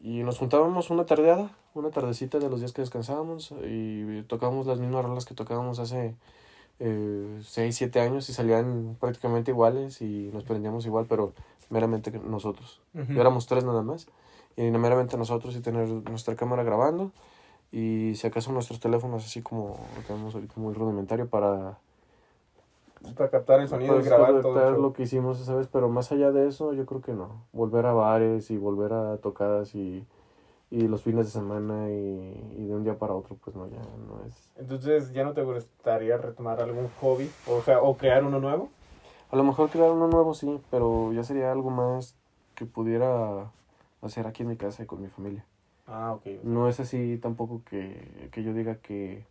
S3: y nos juntábamos una tardeada, una tardecita de los días que descansábamos, y tocábamos las mismas rolas que tocábamos hace eh, 6, 7 años y salían prácticamente iguales y nos prendíamos igual, pero meramente nosotros.
S2: Ujú.
S3: Éramos tres nada más. Y meramente nosotros y tener nuestra cámara grabando. Y si acaso nuestros teléfonos así como lo tenemos ahorita muy rudimentario para,
S2: Para captar el sonido y grabar todo.
S3: lo que hicimos esa vez. Pero más allá de eso, yo creo que no. Volver a bares y volver a tocadas y, y los fines de semana y, y de un día para otro, pues no, ya no es.
S2: Entonces, ¿ya no te gustaría retomar algún hobby? O sea, o crear uno nuevo.
S3: A lo mejor crear uno nuevo sí, pero ya sería algo más que pudiera hacer aquí en mi casa y con mi familia.
S2: Ah, ok.
S3: No es así tampoco que, que yo diga que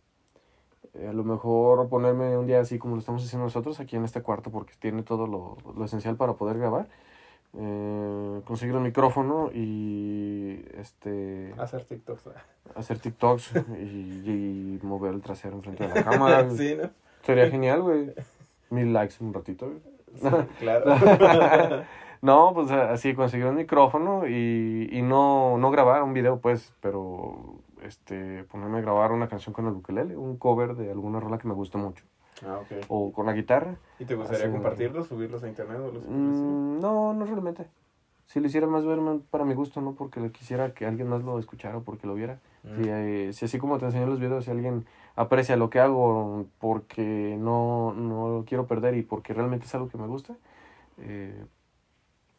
S3: a lo mejor ponerme un día así como lo estamos haciendo nosotros aquí en este cuarto porque tiene todo lo, lo esencial para poder grabar. Eh, conseguir un micrófono y este
S2: Hacer TikToks.
S3: hacer TikToks y, y mover el trasero enfrente de la cámara.
S2: sí, ¿no?
S3: Sería genial, güey. Mil likes en un ratito. güey.
S2: Sí, claro.
S3: No, pues así conseguir un micrófono y, y no, no grabar un video, pues, pero este ponerme a grabar una canción con el ukelele, un cover de alguna rola que me guste mucho,
S2: ah, ok.
S3: o con la guitarra.
S2: ¿Y te gustaría
S3: Así-
S2: compartirlos, subirlos a internet o los
S3: Mm, no, no realmente. Si lo hiciera más ver más para mi gusto, no porque quisiera que alguien más lo escuchara o porque lo viera.
S2: Mm.
S3: Si, eh, si así como te enseñé los videos, si alguien aprecia lo que hago porque no, no lo quiero perder y porque realmente es algo que me gusta, eh,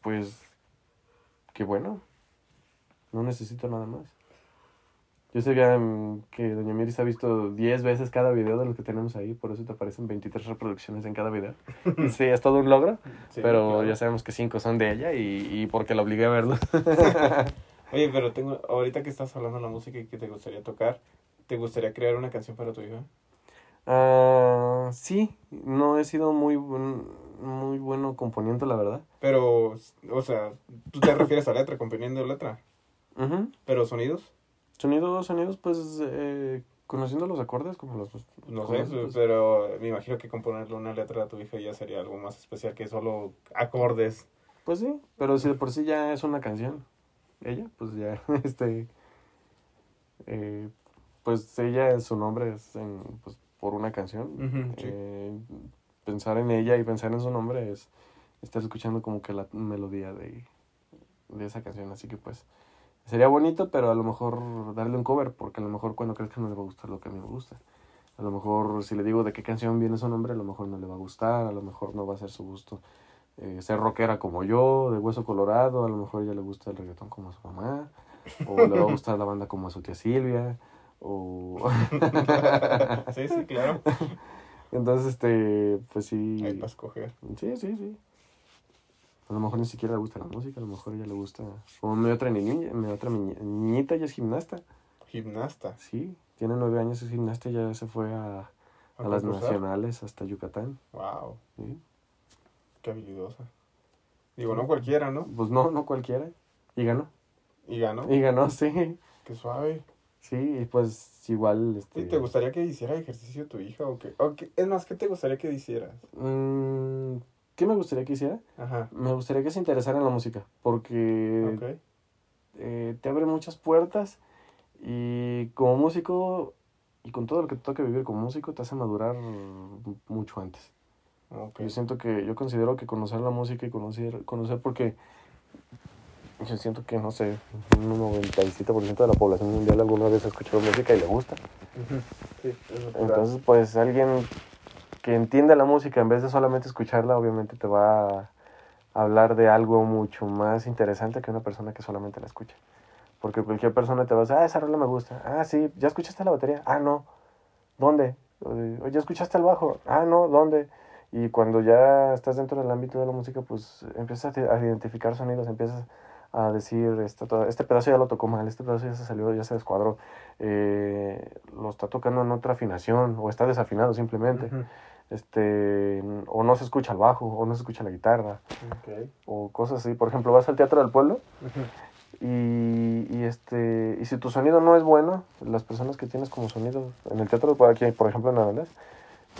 S3: pues qué bueno. No necesito nada más. Yo sé que, mm, que Doña Miris ha visto 10 veces cada video de los que tenemos ahí, por eso te aparecen 23 reproducciones en cada video. sí, es todo un logro,
S2: Sí,
S3: pero
S2: claro.
S3: ya sabemos que 5 son de ella y, y porque la obligué a verlo.
S2: Oye, pero tengo, ahorita que estás hablando de la música y que te gustaría tocar, ¿te gustaría crear una canción para tu hija?
S3: Ah, sí, no he sido muy, buen- muy bueno componiendo, la verdad.
S2: Pero, o sea, tú te refieres a letra, componiendo letra.
S3: Ujú.
S2: Pero sonidos,
S3: Sonidos, sonidos, pues eh, conociendo los acordes, como los...
S2: no sé,
S3: pues,
S2: pero me imagino que componerle una letra a tu hija ya sería algo más especial que solo acordes.
S3: Pues sí, pero si de por sí ya es una canción, ella, pues ya, este... eh, pues ella, su nombre es en, pues, por una canción.
S2: Sí.
S3: Eh, pensar en ella y pensar en su nombre es estar escuchando como que la melodía de, de esa canción. Así que pues sería bonito, pero a lo mejor darle un cover, porque a lo mejor cuando crezca no le va a gustar lo que a mí me gusta. A lo mejor si le digo de qué canción viene su nombre, a lo mejor no le va a gustar, a lo mejor no va a ser su gusto. eh, ser rockera como yo, de hueso colorado, a lo mejor a ella le gusta el reggaetón como a su mamá, o le va a gustar la banda como a su tía Silvia, o...
S2: sí, sí, claro.
S3: Entonces, este, pues sí.
S2: Ahí para escoger.
S3: Sí, sí, sí. A lo mejor ni siquiera le gusta la música, a lo mejor ella le gusta. Como mi otra niña, mi otra niñita, ella es gimnasta.
S2: Gimnasta.
S3: Sí, tiene nueve años, es gimnasta, y ya se fue a, a las nacionales hasta Yucatán.
S2: Wow,
S3: ¿sí?
S2: qué habilidosa. Digo, no cualquiera, ¿no?
S3: Pues no, no cualquiera. Y ganó.
S2: Y ganó.
S3: Y ganó, sí.
S2: Qué suave.
S3: Sí, y pues igual. Este,
S2: ¿Y te gustaría que hiciera ejercicio tu hija o qué? O qué- Es más, ¿qué te gustaría que hicieras?
S3: Mm, ¿Qué me gustaría que hiciera?
S2: Ajá.
S3: Me gustaría que se interesara en la música, porque
S2: Ok.
S3: eh, te abre muchas puertas y como músico y con todo lo que te toca vivir como músico te hace madurar mucho antes.
S2: Ok.
S3: Yo siento que yo considero que conocer la música y conocer conocer porque yo siento que, no sé, un 97% de la población mundial alguna vez ha escuchado música y le gusta.
S2: Sí.
S3: Entonces, pues alguien que entienda la música en vez de solamente escucharla, obviamente te va a hablar de algo mucho más interesante que una persona que solamente la escucha. Porque cualquier persona te va a decir, ah, esa rola me gusta. Ah, sí, ¿ya escuchaste la batería? Ah, no. ¿Dónde? ¿ya escuchaste el bajo? Ah, no, ¿dónde? Y cuando ya estás dentro del ámbito de la música, pues empiezas a, identificar sonidos, empiezas a decir, este, este pedazo ya lo tocó mal, este pedazo ya se salió, ya se descuadró, eh, lo está tocando en otra afinación o está desafinado simplemente. Este, o no se escucha el bajo, o no se escucha la guitarra, o cosas así. Por ejemplo, vas al Teatro del Pueblo y, y, este, y si tu sonido no es bueno, las personas que tienes como sonido en el teatro, por aquí, por ejemplo en Arandas,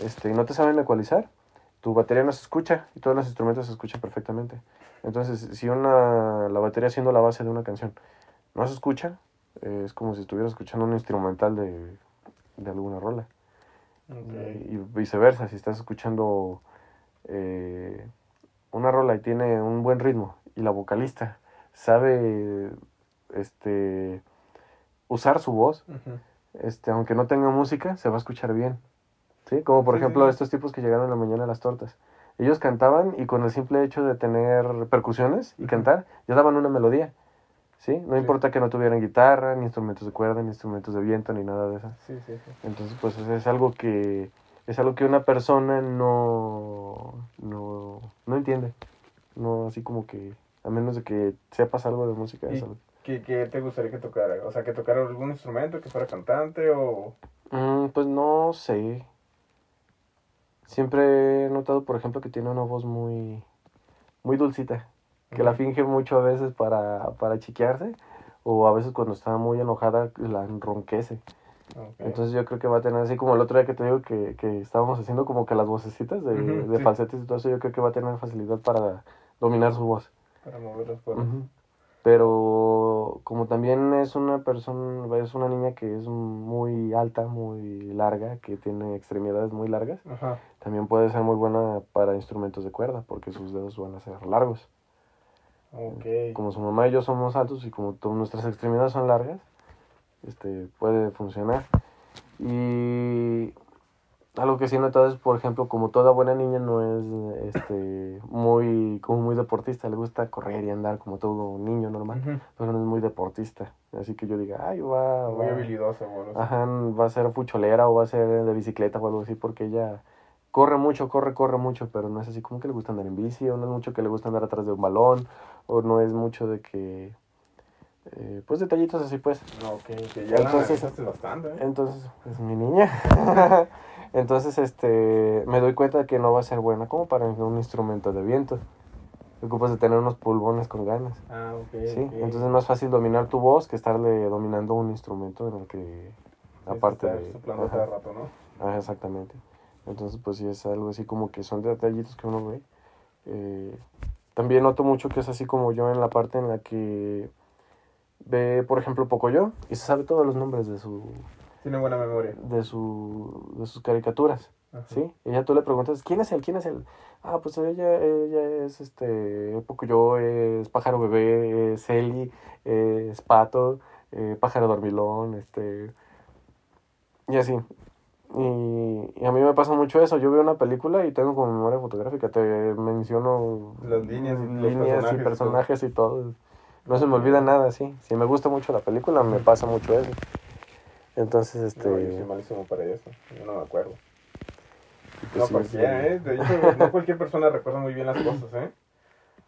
S3: este, y no te saben ecualizar, tu batería no se escucha y todos los instrumentos se escuchan perfectamente. Entonces, si una, la batería siendo la base de una canción no se escucha, eh, es como si estuvieras escuchando un instrumental de, de alguna rola.
S2: Ok.
S3: Y viceversa, si estás escuchando eh, una rola y tiene un buen ritmo y la vocalista sabe este usar su voz, este, aunque no tenga música, se va a escuchar bien. ¿Sí? Como por
S2: Sí,
S3: ejemplo
S2: sí.
S3: estos tipos que llegaron en la mañana a las tortas. Ellos cantaban y con el simple hecho de tener percusiones y cantar, ya daban una melodía. ¿Sí? No
S2: Sí.
S3: importa que no tuvieran guitarra, ni instrumentos de cuerda, ni instrumentos de viento, ni nada de eso.
S2: Sí, sí, sí.
S3: Entonces, pues es- algo que es algo que una persona no, no, no entiende. No así como que, a menos de que sepas algo de música.
S2: Y- ¿Qué, qué te gustaría que tocara? O sea, que tocara algún instrumento, que fuera cantante o...
S3: Mm, pues no sé. Siempre he notado, por ejemplo, que tiene una voz muy, muy dulcita. Que la finge mucho a veces para, para chiquearse. O a veces cuando está muy enojada la enronquece.
S2: Ok.
S3: Entonces yo creo que va a tener así como el otro día que te digo que, que estábamos haciendo como que las vocecitas de,
S2: Ujú,
S3: de
S2: sí.
S3: falsetes y todo eso, yo creo que va a tener facilidad para dominar su voz.
S2: Para mover las cuerdas.
S3: Ujú. Pero como también es una persona, es una niña que es muy alta, muy larga, que tiene extremidades muy largas,
S2: Ajá.
S3: también puede ser muy buena para instrumentos de cuerda, porque sus dedos van a ser largos.
S2: Ok.
S3: Como su mamá y yo somos altos y como nuestras extremidades son largas, este, puede funcionar. Y algo que sí he notado es, por ejemplo, como toda buena niña no es este, muy, como muy deportista, le gusta correr y andar como todo niño normal, pero no es muy deportista. Así que yo diga, ay, va,
S2: Muy
S3: va,
S2: habilidosa, bueno.
S3: ajá, va a ser fucholera o va a ser de bicicleta o algo así, porque ella corre mucho, corre, corre mucho, pero no es así como que le gusta andar en bici, o no es mucho que le gusta andar atrás de un balón, o no es mucho de que, eh, pues detallitos así pues.
S2: No, ok, que ya
S3: Entonces-
S2: bastante, ¿eh?
S3: Entonces, pues mi niña. Entonces, este, me doy cuenta que no va a ser buena como para un instrumento de viento. Ocupas de tener unos pulmones con ganas.
S2: Ah, ok.
S3: Sí, entonces es más fácil dominar tu voz que estarle dominando un instrumento en el que, aparte de...
S2: soplando
S3: ajá.
S2: cada rato, ¿no?
S3: Exactamente. Entonces, pues sí, es algo así como que son detallitos que uno ve. Eh, también noto mucho que es así como yo en la parte en la que ve, por ejemplo, Pocoyo y se sabe todos los nombres de su
S2: Tiene buena memoria.
S3: de su de sus caricaturas,
S2: Ajá.
S3: ¿sí? Y ya tú le preguntas, ¿quién es él? ¿Quién es él? Ah, pues ella, ella es este Pocoyo, es Pájaro Bebé, es Eli, es Pato, eh, Pájaro Dormilón, este y así. Y, y a mí me pasa mucho eso. Yo veo una película y tengo como memoria fotográfica. Te menciono
S2: Las líneas
S3: líneas
S2: personajes
S3: y
S2: y
S3: personajes y todo. No se me olvida nada, sí. Si me gusta mucho la película, me pasa mucho eso. Entonces, este...
S2: No, yo soy malísimo para eso. Yo no me acuerdo.
S3: pues
S2: no
S3: sí,
S2: cualquiera,
S3: sí.
S2: ¿eh? De hecho, no cualquier persona recuerda muy bien las cosas, ¿eh?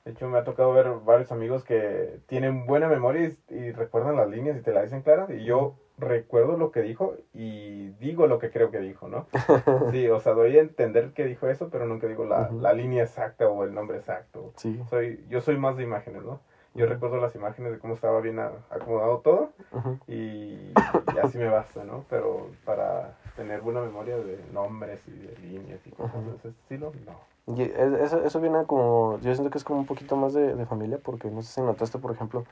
S2: De hecho, me ha tocado ver varios amigos que tienen buena memoria y, y recuerdan las líneas y te la dicen claras. Y yo recuerdo lo que dijo y digo lo que creo que dijo, ¿no? Sí, o sea, doy a entender que dijo eso, pero nunca digo la,
S3: Ujú.
S2: la línea exacta o el nombre exacto.
S3: Sí.
S2: Soy, yo soy más de imágenes, ¿no? Yo recuerdo las imágenes de cómo estaba bien acomodado todo y, y así me basta, ¿no? Pero para tener buena memoria de nombres y de líneas y cosas de ese estilo, no.
S3: Y es- eso, eso viene como, yo siento que es como un poquito más de, de familia, porque no sé si notaste, por ejemplo,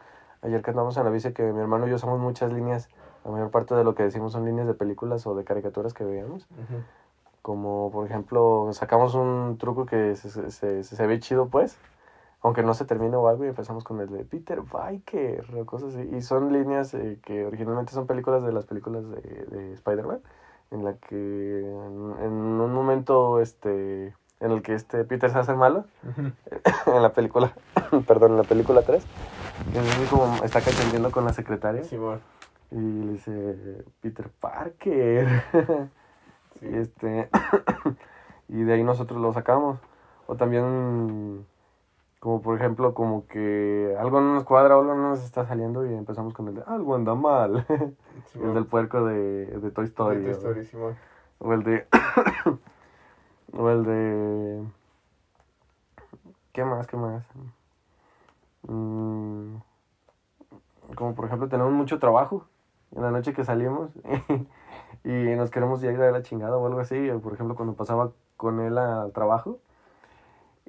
S3: ayer que andamos en la bici, que mi hermano y yo usamos muchas líneas, la mayor parte de lo que decimos son líneas de películas o de caricaturas que veíamos, como por ejemplo, sacamos un truco que se, se, se, se ve chido pues, aunque no se termine o algo, y empezamos con el de Peter Biker o cosas así. Y son líneas eh, que originalmente son películas de las películas de, de Spider-Man, en la que en, en un momento este en el que este Peter se hace malo, en la película, perdón, en la película 3, que es como está cachondeando con la secretaria.
S2: Simón.
S3: Y le dice, Peter Parker.
S2: Sí.
S3: Y este. y de ahí nosotros lo sacamos. O también. Como por ejemplo, como que algo no nos cuadra, algo no nos está saliendo y empezamos con el de algo anda mal. El del puerco de, de Toy Story.
S2: De Toy
S3: o-
S2: Story, Simón.
S3: O el de. o el de. ¿Qué más? ¿Qué más? Mm, como por ejemplo, tenemos mucho trabajo en la noche que salimos y nos queremos ya ir a la chingada o algo así. o Por ejemplo, cuando pasaba con él al trabajo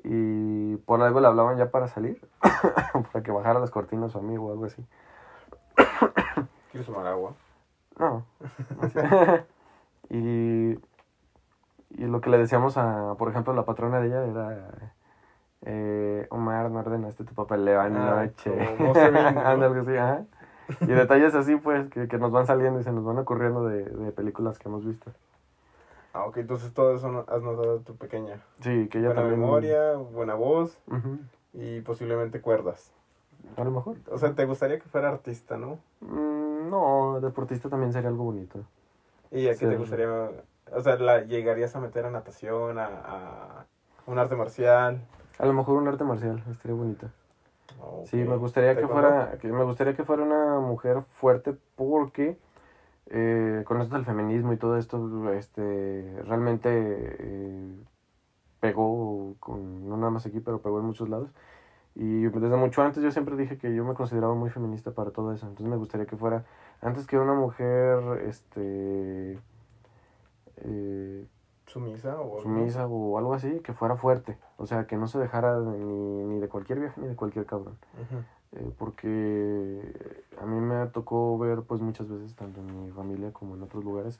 S3: y por algo le hablaban ya para salir, para que bajara las cortinas su amigo o algo así.
S2: ¿Quieres tomar agua?
S3: No. y, y lo que le decíamos a, por ejemplo, la patrona de ella era, eh, Omar, no ordenaste tu papeleo
S2: Ah,
S3: anoche.
S2: como Monster Inc., ¿no?
S3: Anda, algo así, ajá. Y detalles así, pues, que, que nos van saliendo y se nos van ocurriendo de, de películas que hemos visto.
S2: Ah, ok, entonces todo eso no- has notado tu pequeña.
S3: Sí, que ella
S2: Buena
S3: también...
S2: memoria, buena voz
S3: Ujú.
S2: y posiblemente cuerdas.
S3: A lo mejor.
S2: O sea, te gustaría que fuera artista, ¿no?
S3: Mm, no, deportista también sería algo bonito.
S2: ¿Y a qué
S3: Sí.
S2: te gustaría? O sea, la, ¿llegarías a meter a natación, a, a un arte marcial?
S3: A lo mejor un arte marcial, estaría bonito.
S2: Ok.
S3: Sí, me gustaría que fuera, que me gustaría que fuera una mujer fuerte porque eh, con esto del feminismo y todo esto, este, realmente eh, pegó con, no nada más aquí, pero pegó en muchos lados. Y desde mucho antes yo siempre dije que yo me consideraba muy feminista para todo eso. Entonces me gustaría que fuera, antes que una mujer, este, eh,
S2: ¿Sumisa o algo?
S3: sumisa o algo así, que fuera fuerte. O sea, que no se dejara de- ni, ni de cualquier viaje ni de cualquier cabrón. Eh, porque a mí me tocó ver pues muchas veces, tanto en mi familia como en otros lugares,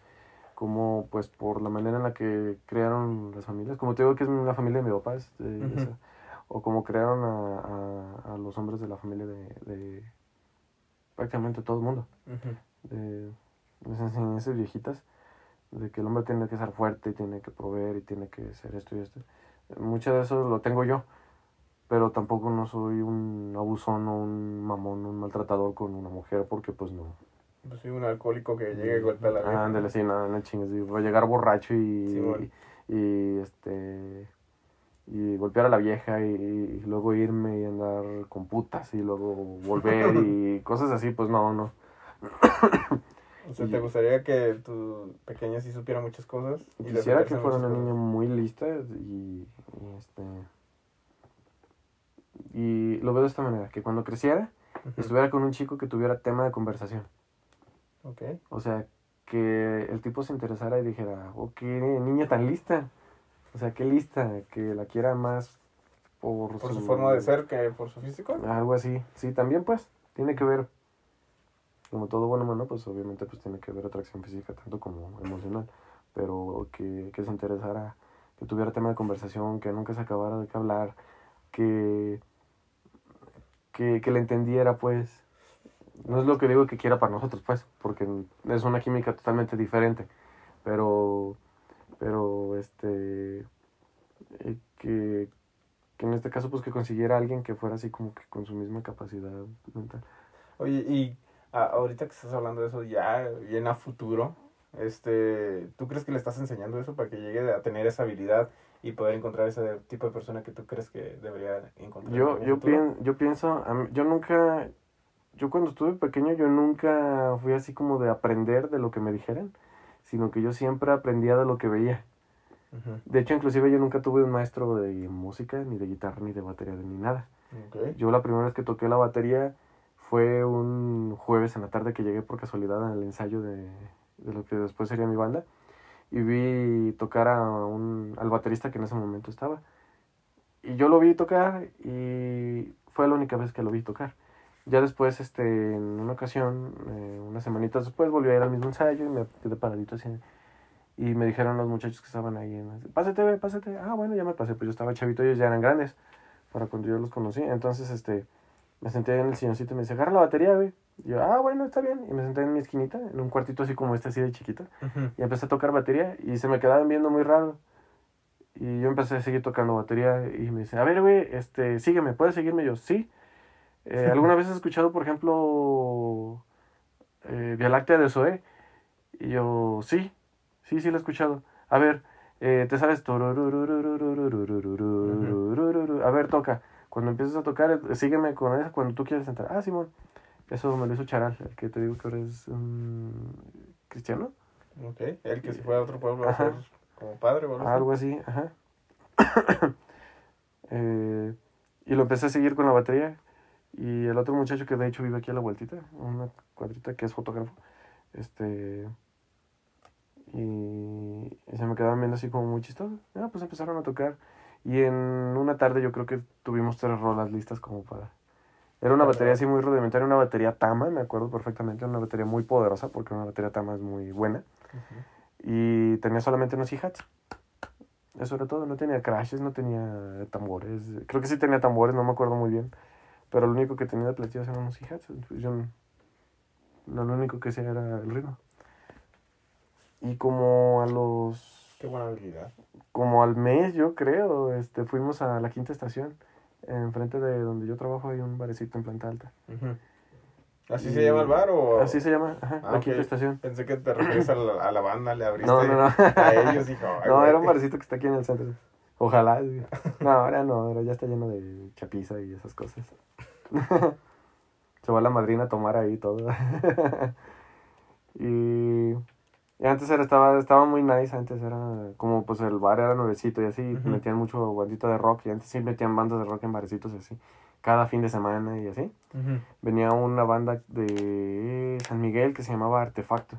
S3: como pues por la manera en la que crearon las familias. Como te digo que es la familia de mi papá, es, eh,
S2: Ujú.
S3: esa. o como crearon a, a, a los hombres de la familia de, de prácticamente todo el mundo. De las enseñanzas viejitas, de que el hombre tiene que ser fuerte, y tiene que proveer y tiene que ser esto y esto. Mucho de eso lo tengo yo, pero tampoco no soy un abusón o un mamón, un maltratador con una mujer, porque pues no.
S2: Pues sí, un alcohólico que llega y golpea a la vieja.
S3: ándale, sí, no, no chingues, voy a llegar borracho y,
S2: Sí, bueno.
S3: y, este y golpear a la vieja y, y luego irme y andar con putas y luego volver y cosas así, pues no, no.
S2: O sea,
S3: Y-
S2: ¿te gustaría que tu pequeña sí supiera muchas cosas? y
S3: Quisiera que fuera una
S2: muchas
S3: niña
S2: cosas?
S3: muy lista y, y, este y lo veo de esta manera, que cuando creciera estuviera con un chico que tuviera tema de conversación.
S2: Ok.
S3: O sea, que el tipo se interesara y dijera, oh, qué niña tan lista. O sea, qué lista, que la quiera más por,
S2: ¿Por su forma de ser que por su físico?
S3: Algo así. Sí, también pues, tiene que ver. Como todo buen humano, pues obviamente pues tiene que ver atracción física tanto como emocional. Pero que, que se interesara, que tuviera tema de conversación, que nunca se acabara de qué hablar, que, que, que le entendiera pues. No es lo que digo que quiera para nosotros pues, porque es una química totalmente diferente. Pero, pero este, eh, que, que en este caso pues que consiguiera alguien que fuera así como que con su misma capacidad mental.
S2: Oye, y a- ahorita que estás hablando de eso ya bien a futuro, este, ¿tú crees que le estás enseñando eso para que llegue a tener esa habilidad y poder encontrar ese tipo de persona que tú crees que debería encontrar? en
S3: Yo,
S2: algún
S3: yo, pien- yo pienso, yo nunca, yo cuando estuve pequeño, yo nunca fui así como de aprender de lo que me dijeran, sino que yo siempre aprendía de lo que veía. De hecho, inclusive yo nunca tuve un maestro de música, ni de guitarra, ni de batería, ni nada. Yo la primera vez que toqué la batería fue un jueves en la tarde que llegué por casualidad al ensayo de, de lo que después sería mi banda y vi tocar a un, al baterista que en ese momento estaba. Y yo lo vi tocar y fue la única vez que lo vi tocar. Ya después, este, en una ocasión, eh, unas semanitas después, volví a ir al mismo ensayo y me quedé paradito así. Y me dijeron los muchachos que estaban ahí, pásate, ve, pásate. Ah, bueno, ya me pasé, pues yo estaba chavito, ellos ya eran grandes. para cuando yo los conocí. Entonces, este, me senté en el silloncito y me dice, agarra la batería, güey. Y yo, ah, bueno, está bien. Y me senté en mi esquinita, en un cuartito así como este, así de chiquito. Y empecé a tocar batería y se me quedaban viendo muy raro. Y yo empecé a seguir tocando batería y me dice, a ver, güey, este, sígueme, ¿puedes seguirme? Y yo, sí. Eh, ¿Alguna vez has escuchado, por ejemplo, eh, Vía Láctea de Zoé? Y yo, sí, sí, sí lo he escuchado. A ver, eh, ¿te sabes? A ver, toca. Cuando empieces a tocar, eh, sígueme con esa cuando tú quieras entrar. Ah, Simón. Eso me lo hizo Charal, el que te digo que ahora es un cristiano.
S2: Ok, él que si fue a otro pueblo a
S3: Ajá.
S2: ser como padre o algo así.
S3: Algo así, ajá. Eh, y lo empecé a seguir con la batería. Y el otro muchacho que de hecho vive aquí a la vueltita, una cuadrita que es fotógrafo, este. Y, y se me quedaban viendo así como muy chistoso. Ah, pues empezaron a tocar. Y en una tarde yo creo que tuvimos tres rolas listas como para. Era una batería así muy rudimentaria, una batería Tama, me acuerdo perfectamente, una batería muy poderosa porque una batería Tama es muy buena. Y tenía solamente unos hi-hats. Eso era todo, no tenía crashes, no tenía tambores. Creo que sí tenía tambores, no me acuerdo muy bien. Pero lo único que tenía de platillos eran unos hi-hats. Yo no, lo único que hacía era el ritmo. Y como a los...
S2: Qué buena habilidad.
S3: Como al mes, yo creo, este, fuimos a la quinta estación. Enfrente de donde yo trabajo hay un barecito en planta alta.
S2: ¿Así
S3: Y-
S2: se llama el bar o...?
S3: Así se llama, ajá,
S2: Ah,
S3: la quinta estación.
S2: Pensé que te refieres a la, a la banda, le abriste
S3: No, no, no.
S2: a ellos "Ay,
S3: No,
S2: güey".
S3: era un barecito que está aquí en el centro. Ojalá. No, ahora no, ahora ya está lleno de chapiza y esas cosas. Se va la madrina a tomar ahí todo. y, y antes era, estaba, estaba muy nice, antes era como pues el bar era nuevecito y así, metían mucho bandita de rock y antes sí metían bandas de rock en barecitos y así, cada fin de semana y así. Venía una banda de San Miguel que se llamaba Artefacto.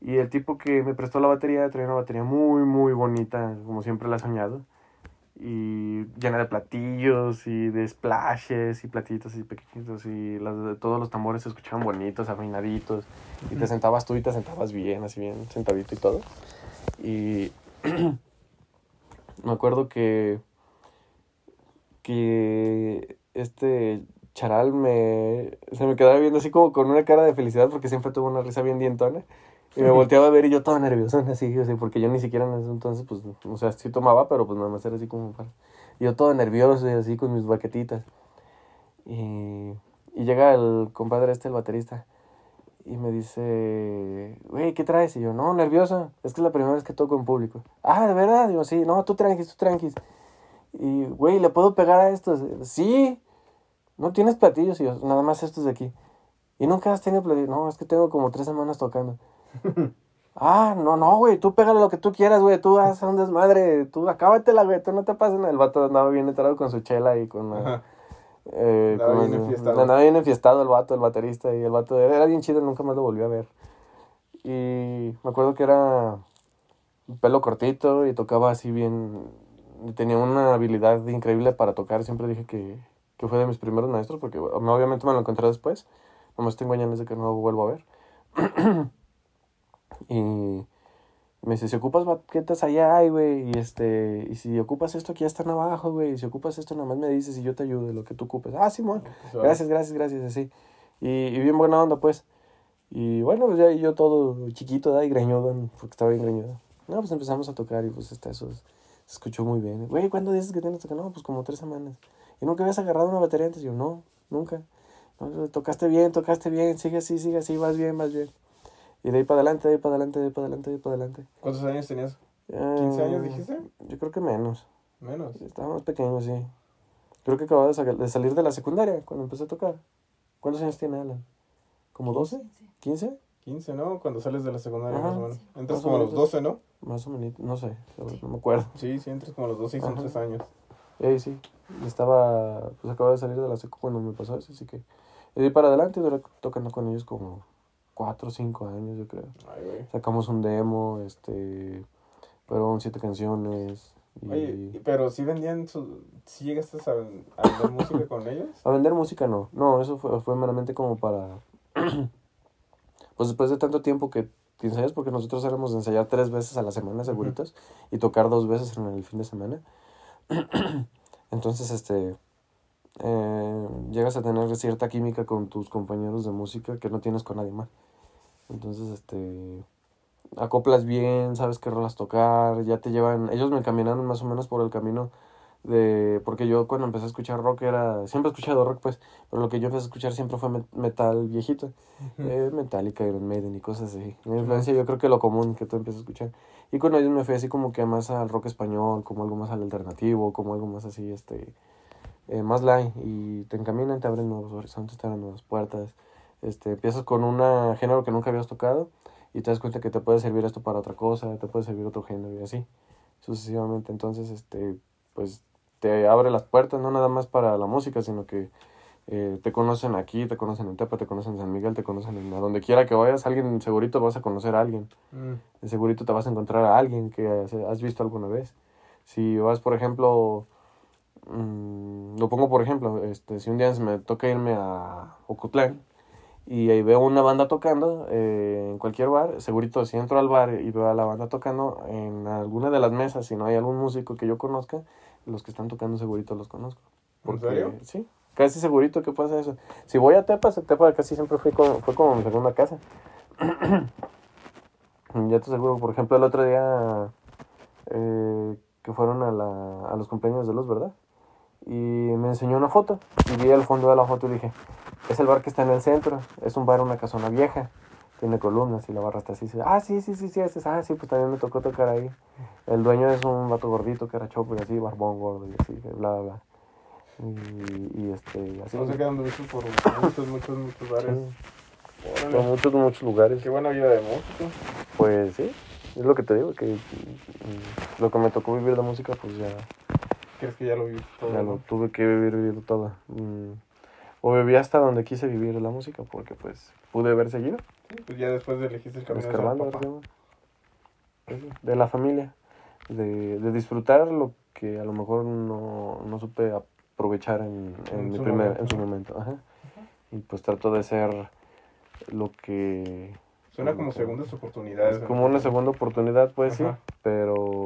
S3: Y el tipo que me prestó la batería traía una batería muy, muy bonita, como siempre la he soñado. Y llena de platillos y de splashes y platitos y pequeñitos. Y las de todos los tambores se escuchaban bonitos, afinaditos. Y te sentabas tú y te sentabas bien, así bien sentadito y todo. Y me acuerdo que, que este charal me, se me quedaba viendo así como con una cara de felicidad porque siempre tuvo una risa bien dientona. Y me volteaba a ver y yo todo nervioso, así, así, porque yo ni siquiera en ese entonces, pues, o sea, sí tomaba, pero pues nada más era así como para... y Yo todo nervioso y así con mis baquetitas. Y, y llega el compadre este, el baterista, y me dice, güey, ¿qué traes? Y yo, no, nervioso, es que es la primera vez que toco en público. Ah, ¿de verdad? Digo, sí, no, tú tranquis, tú tranquis. Y, güey, ¿le puedo pegar a estos? Sí. No tienes platillos, y yo, nada más estos de aquí. ¿Y nunca has tenido platillos? No, es que tengo como tres semanas tocando. Ah, no, no, güey, tú pégale lo que tú quieras, güey, tú haz un desmadre, tú acábatela, güey, tú no te pases. El vato andaba bien entrado con su chela y con...
S2: Ajá.
S3: eh,
S2: Andaba
S3: con
S2: bien enfiestado.
S3: andaba bien enfiestado el vato, el baterista, y el vato era bien chido, nunca más lo volví a ver. Y me acuerdo que era pelo cortito y tocaba así bien, tenía una habilidad increíble para tocar, siempre dije que, que fue de mis primeros maestros, porque obviamente me lo encontré después, nomás tengo años de que no lo vuelvo a ver. y me dice, si ocupas baquetas allá hay, güey, y este, y si ocupas esto aquí ya están abajo, güey, y si ocupas esto nada más me dices y yo te ayudo, lo que tú ocupes. Ah, Simón, gracias, gracias, gracias, así. Y, y bien buena onda, pues. Y bueno, pues ya y yo todo chiquito, ¿da? Y greñudo, porque estaba bien greñudo. No, pues empezamos a tocar y pues hasta eso se escuchó muy bien. Güey, ¿cuándo dices que tienes que? No, pues como tres semanas. ¿Y nunca habías agarrado una batería antes? Yo, no, nunca. No, tocaste bien, tocaste bien, sigue así, sigue así, vas bien, vas bien. Y de ahí para adelante, de ahí para adelante, de ahí para adelante, de ahí para adelante.
S2: ¿Cuántos años tenías?
S3: Ah,
S2: ¿15 años dijiste?
S3: Yo creo que menos.
S2: Menos.
S3: Estaba más pequeño, sí. Creo que acababa de, sa- de salir de la secundaria cuando empecé a tocar. ¿Cuántos años tiene Alan? ¿Como 12? ¿15?
S2: 15, ¿no? Cuando sales de la secundaria,
S3: Ajá.
S2: más o menos. Entras
S3: Más
S2: como a los
S3: menos.
S2: 12, ¿no?
S3: Más o menos, no sé, no me acuerdo.
S2: Sí, sí, entras como a los 12 y son
S3: Ajá.
S2: 3 años.
S3: Eh, sí, estaba, pues acababa de salir de la secu cuando me pasó eso, así que... Y de ahí para adelante duré tocando con ellos como 4 o 5 años, yo creo.
S2: Ay, güey.
S3: Sacamos un demo, este... Fueron siete canciones. Y...
S2: Oye, pero si vendían su... ¿Sí llegaste a, a vender música con ellos?
S3: A vender música no. No, eso fue, fue meramente como para... pues después de tanto tiempo que te ensayas, porque nosotros éramos de ensayar tres veces a la semana, seguritos, y tocar dos veces en el fin de semana. Entonces, este, eh, llegas a tener cierta química con tus compañeros de música que no tienes con nadie más. Entonces, este, acoplas bien, sabes qué rolas tocar, ya te llevan, ellos me caminaron más o menos por el camino de, porque yo cuando empecé a escuchar rock era, siempre he escuchado rock pues, pero lo que yo empecé a escuchar siempre fue met- metal viejito, eh, Metallica, Iron Maiden y cosas así. La influencia yo creo que lo común que tú empiezas a escuchar. Y con ellos me fui así como que más al rock español, como algo más al alternativo, como algo más así, este, eh, más light. Y te encaminan, te abren nuevos horizontes, te abren nuevas puertas. Este, empiezas con un género que nunca habías tocado y te das cuenta que te puede servir esto para otra cosa, te puede servir otro género y así, sucesivamente. Entonces, este, pues te abre las puertas, no nada más para la música, sino que eh, te conocen aquí, te conocen en Tepa, te conocen en San Miguel, te conocen en a donde quiera que vayas, alguien segurito vas a conocer a alguien,
S2: Mm.
S3: segurito te vas a encontrar a alguien que has, has visto alguna vez. Si vas, por ejemplo, mm, lo pongo por ejemplo, este, si un día me toca irme a Ocotlán y ahí veo una banda tocando eh, en cualquier bar, segurito si entro al bar y veo a la banda tocando en alguna de las mesas, si no hay algún músico que yo conozca, los que están tocando segurito los conozco.
S2: ¿En serio?
S3: Sí, casi segurito que pasa eso. Si voy a Tepa, Tepa casi siempre fue como, fue como mi segunda casa. ya te aseguro, por ejemplo, el otro día eh, que fueron a, la, a los cumpleaños de Luz, ¿verdad? Y me enseñó una foto y vi el fondo de la foto y dije, es el bar que está en el centro, es un bar, una casona vieja, tiene columnas y la barra está así. sí, Ah, sí, sí, sí, sí, es, ah, sí, pues también me tocó tocar ahí. El dueño es un vato gordito que era chopo y así, barbón gordo y así, bla, bla, bla. Y, y este, así.
S2: No sé qué anduviste por muchos, muchos, muchos bares.
S3: Sí, por muchos, muchos lugares.
S2: Qué buena vida de músico.
S3: Pues sí, es lo que te digo, que lo que me tocó vivir de música, pues ya,
S2: ¿Crees que ya lo viste todo?
S3: ya lo tuve que vivir, vivir todo. Mm, O viví hasta donde quise vivir la música, porque pues pude haber seguido,
S2: Sí, pues ya después elegiste el camino de
S3: escarbando, sí, de la familia, de, de disfrutar lo que a lo mejor no, no supe aprovechar en, en,
S2: En
S3: mi
S2: su
S3: primer,
S2: momento.
S3: en su momento. Ajá. Y pues trato de ser lo que...
S2: Suena como segundas oportunidades.
S3: Es como una segunda oportunidad, pues
S2: Ajá.
S3: sí, pero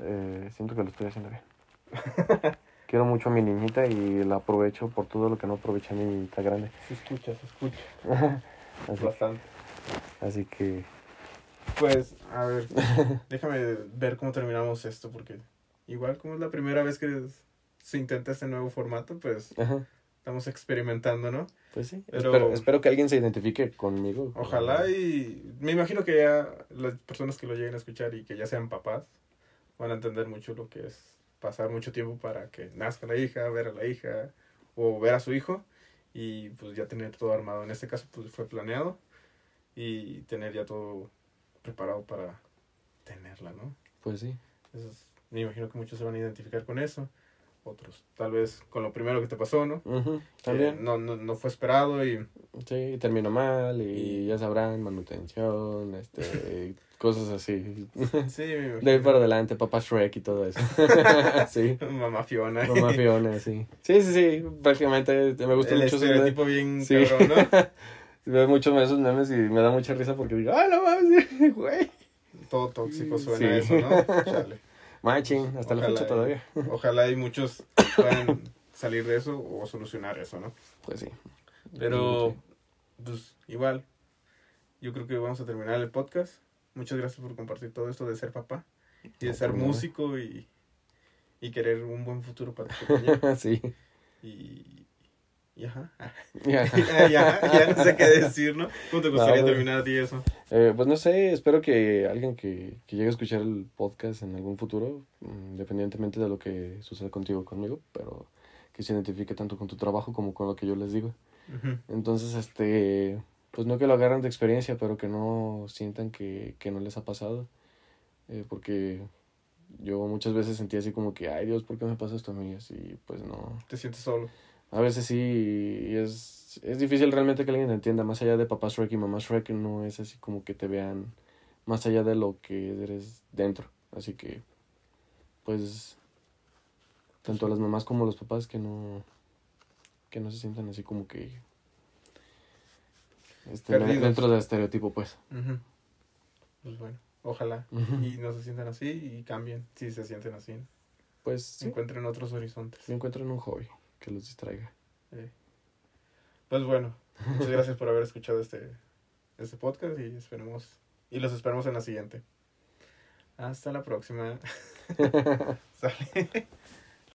S3: eh, siento que lo estoy haciendo bien. Quiero mucho a mi niñita y la aprovecho por todo lo que no aproveché a mi niñita grande.
S2: Se escucha, se escucha.
S3: Así,
S2: Bastante.
S3: así que,
S2: Pues, a ver, déjame ver cómo terminamos esto, porque igual como es la primera vez que se intenta este nuevo formato, pues
S3: ajá,
S2: estamos experimentando, ¿no?
S3: pues sí.
S2: Pero-
S3: Espero, espero que alguien se identifique conmigo.
S2: Ojalá y me imagino que ya las personas que lo lleguen a escuchar y que ya sean papás van a entender mucho lo que es pasar mucho tiempo para que nazca la hija, ver a la hija o ver a su hijo y pues ya tener todo armado. En este caso pues fue planeado y tener ya todo preparado para tenerla, ¿no?
S3: Pues sí.
S2: Eso es- me imagino que muchos se van a identificar con eso, otros tal vez con lo primero que te pasó, ¿no?
S3: También.
S2: no, no, no fue esperado y
S3: Sí, terminó mal y ya sabrán, manutención, este, cosas así.
S2: sí, me imagino.
S3: De ahí para adelante, papá Shrek y todo eso. sí.
S2: Mamá Fiona.
S3: Mamá Fiona, sí. Sí, sí, sí. Prácticamente me gusta
S2: el
S3: mucho memes.
S2: estereotipo bien
S3: Sí.
S2: cabrón, ¿no?
S3: Veo muchos esos memes y me da mucha risa porque digo, ¡ah, no mames, güey!
S2: Todo tóxico suena
S3: Sí.
S2: eso, ¿no? Chale.
S3: Machín, hasta la
S2: Ojalá
S3: fecha
S2: y-
S3: todavía.
S2: Ojalá y muchos puedan salir de eso o solucionar eso, ¿no?
S3: Pues sí.
S2: Pero, pues, igual, yo creo que vamos a terminar el podcast. Muchas gracias por compartir todo esto de ser papá y de
S3: No,
S2: ser músico y, y querer un buen futuro para tu pequeña.
S3: sí.
S2: Y, y ajá.
S3: Ya.
S2: ya, ya no sé qué decir, ¿no? ¿Cómo te gustaría
S3: No, pues-
S2: terminar a ti eso?
S3: Eh, pues no sé, espero que alguien que, que llegue a escuchar el podcast en algún futuro, mm, independientemente de lo que suceda contigo o conmigo, pero que se identifique tanto con tu trabajo como con lo que yo les digo.
S2: Ujú.
S3: Entonces, este, pues no que lo agarren de experiencia, pero que no sientan que, que no les ha pasado. Eh, porque yo muchas veces sentía así como que, ay Dios, ¿por qué me pasa esto a mí? Así, pues no.
S2: Te sientes solo.
S3: A veces sí, y es, es difícil realmente que alguien entienda. Más allá de papá Shrek y mamá Shrek, no es así como que te vean más allá de lo que eres dentro. Así que, pues, tanto las mamás como los papás que no, que no se sientan así como que este, dentro del estereotipo, pues.
S2: Pues bueno, ojalá. Y no se sientan así y cambien si se sienten así.
S3: pues sí,
S2: encuentren otros horizontes.
S3: encuentren un hobby que los distraiga.
S2: Sí. Pues bueno, muchas gracias por haber escuchado este, este podcast y esperemos y los esperamos en la siguiente. Hasta la próxima. Sale.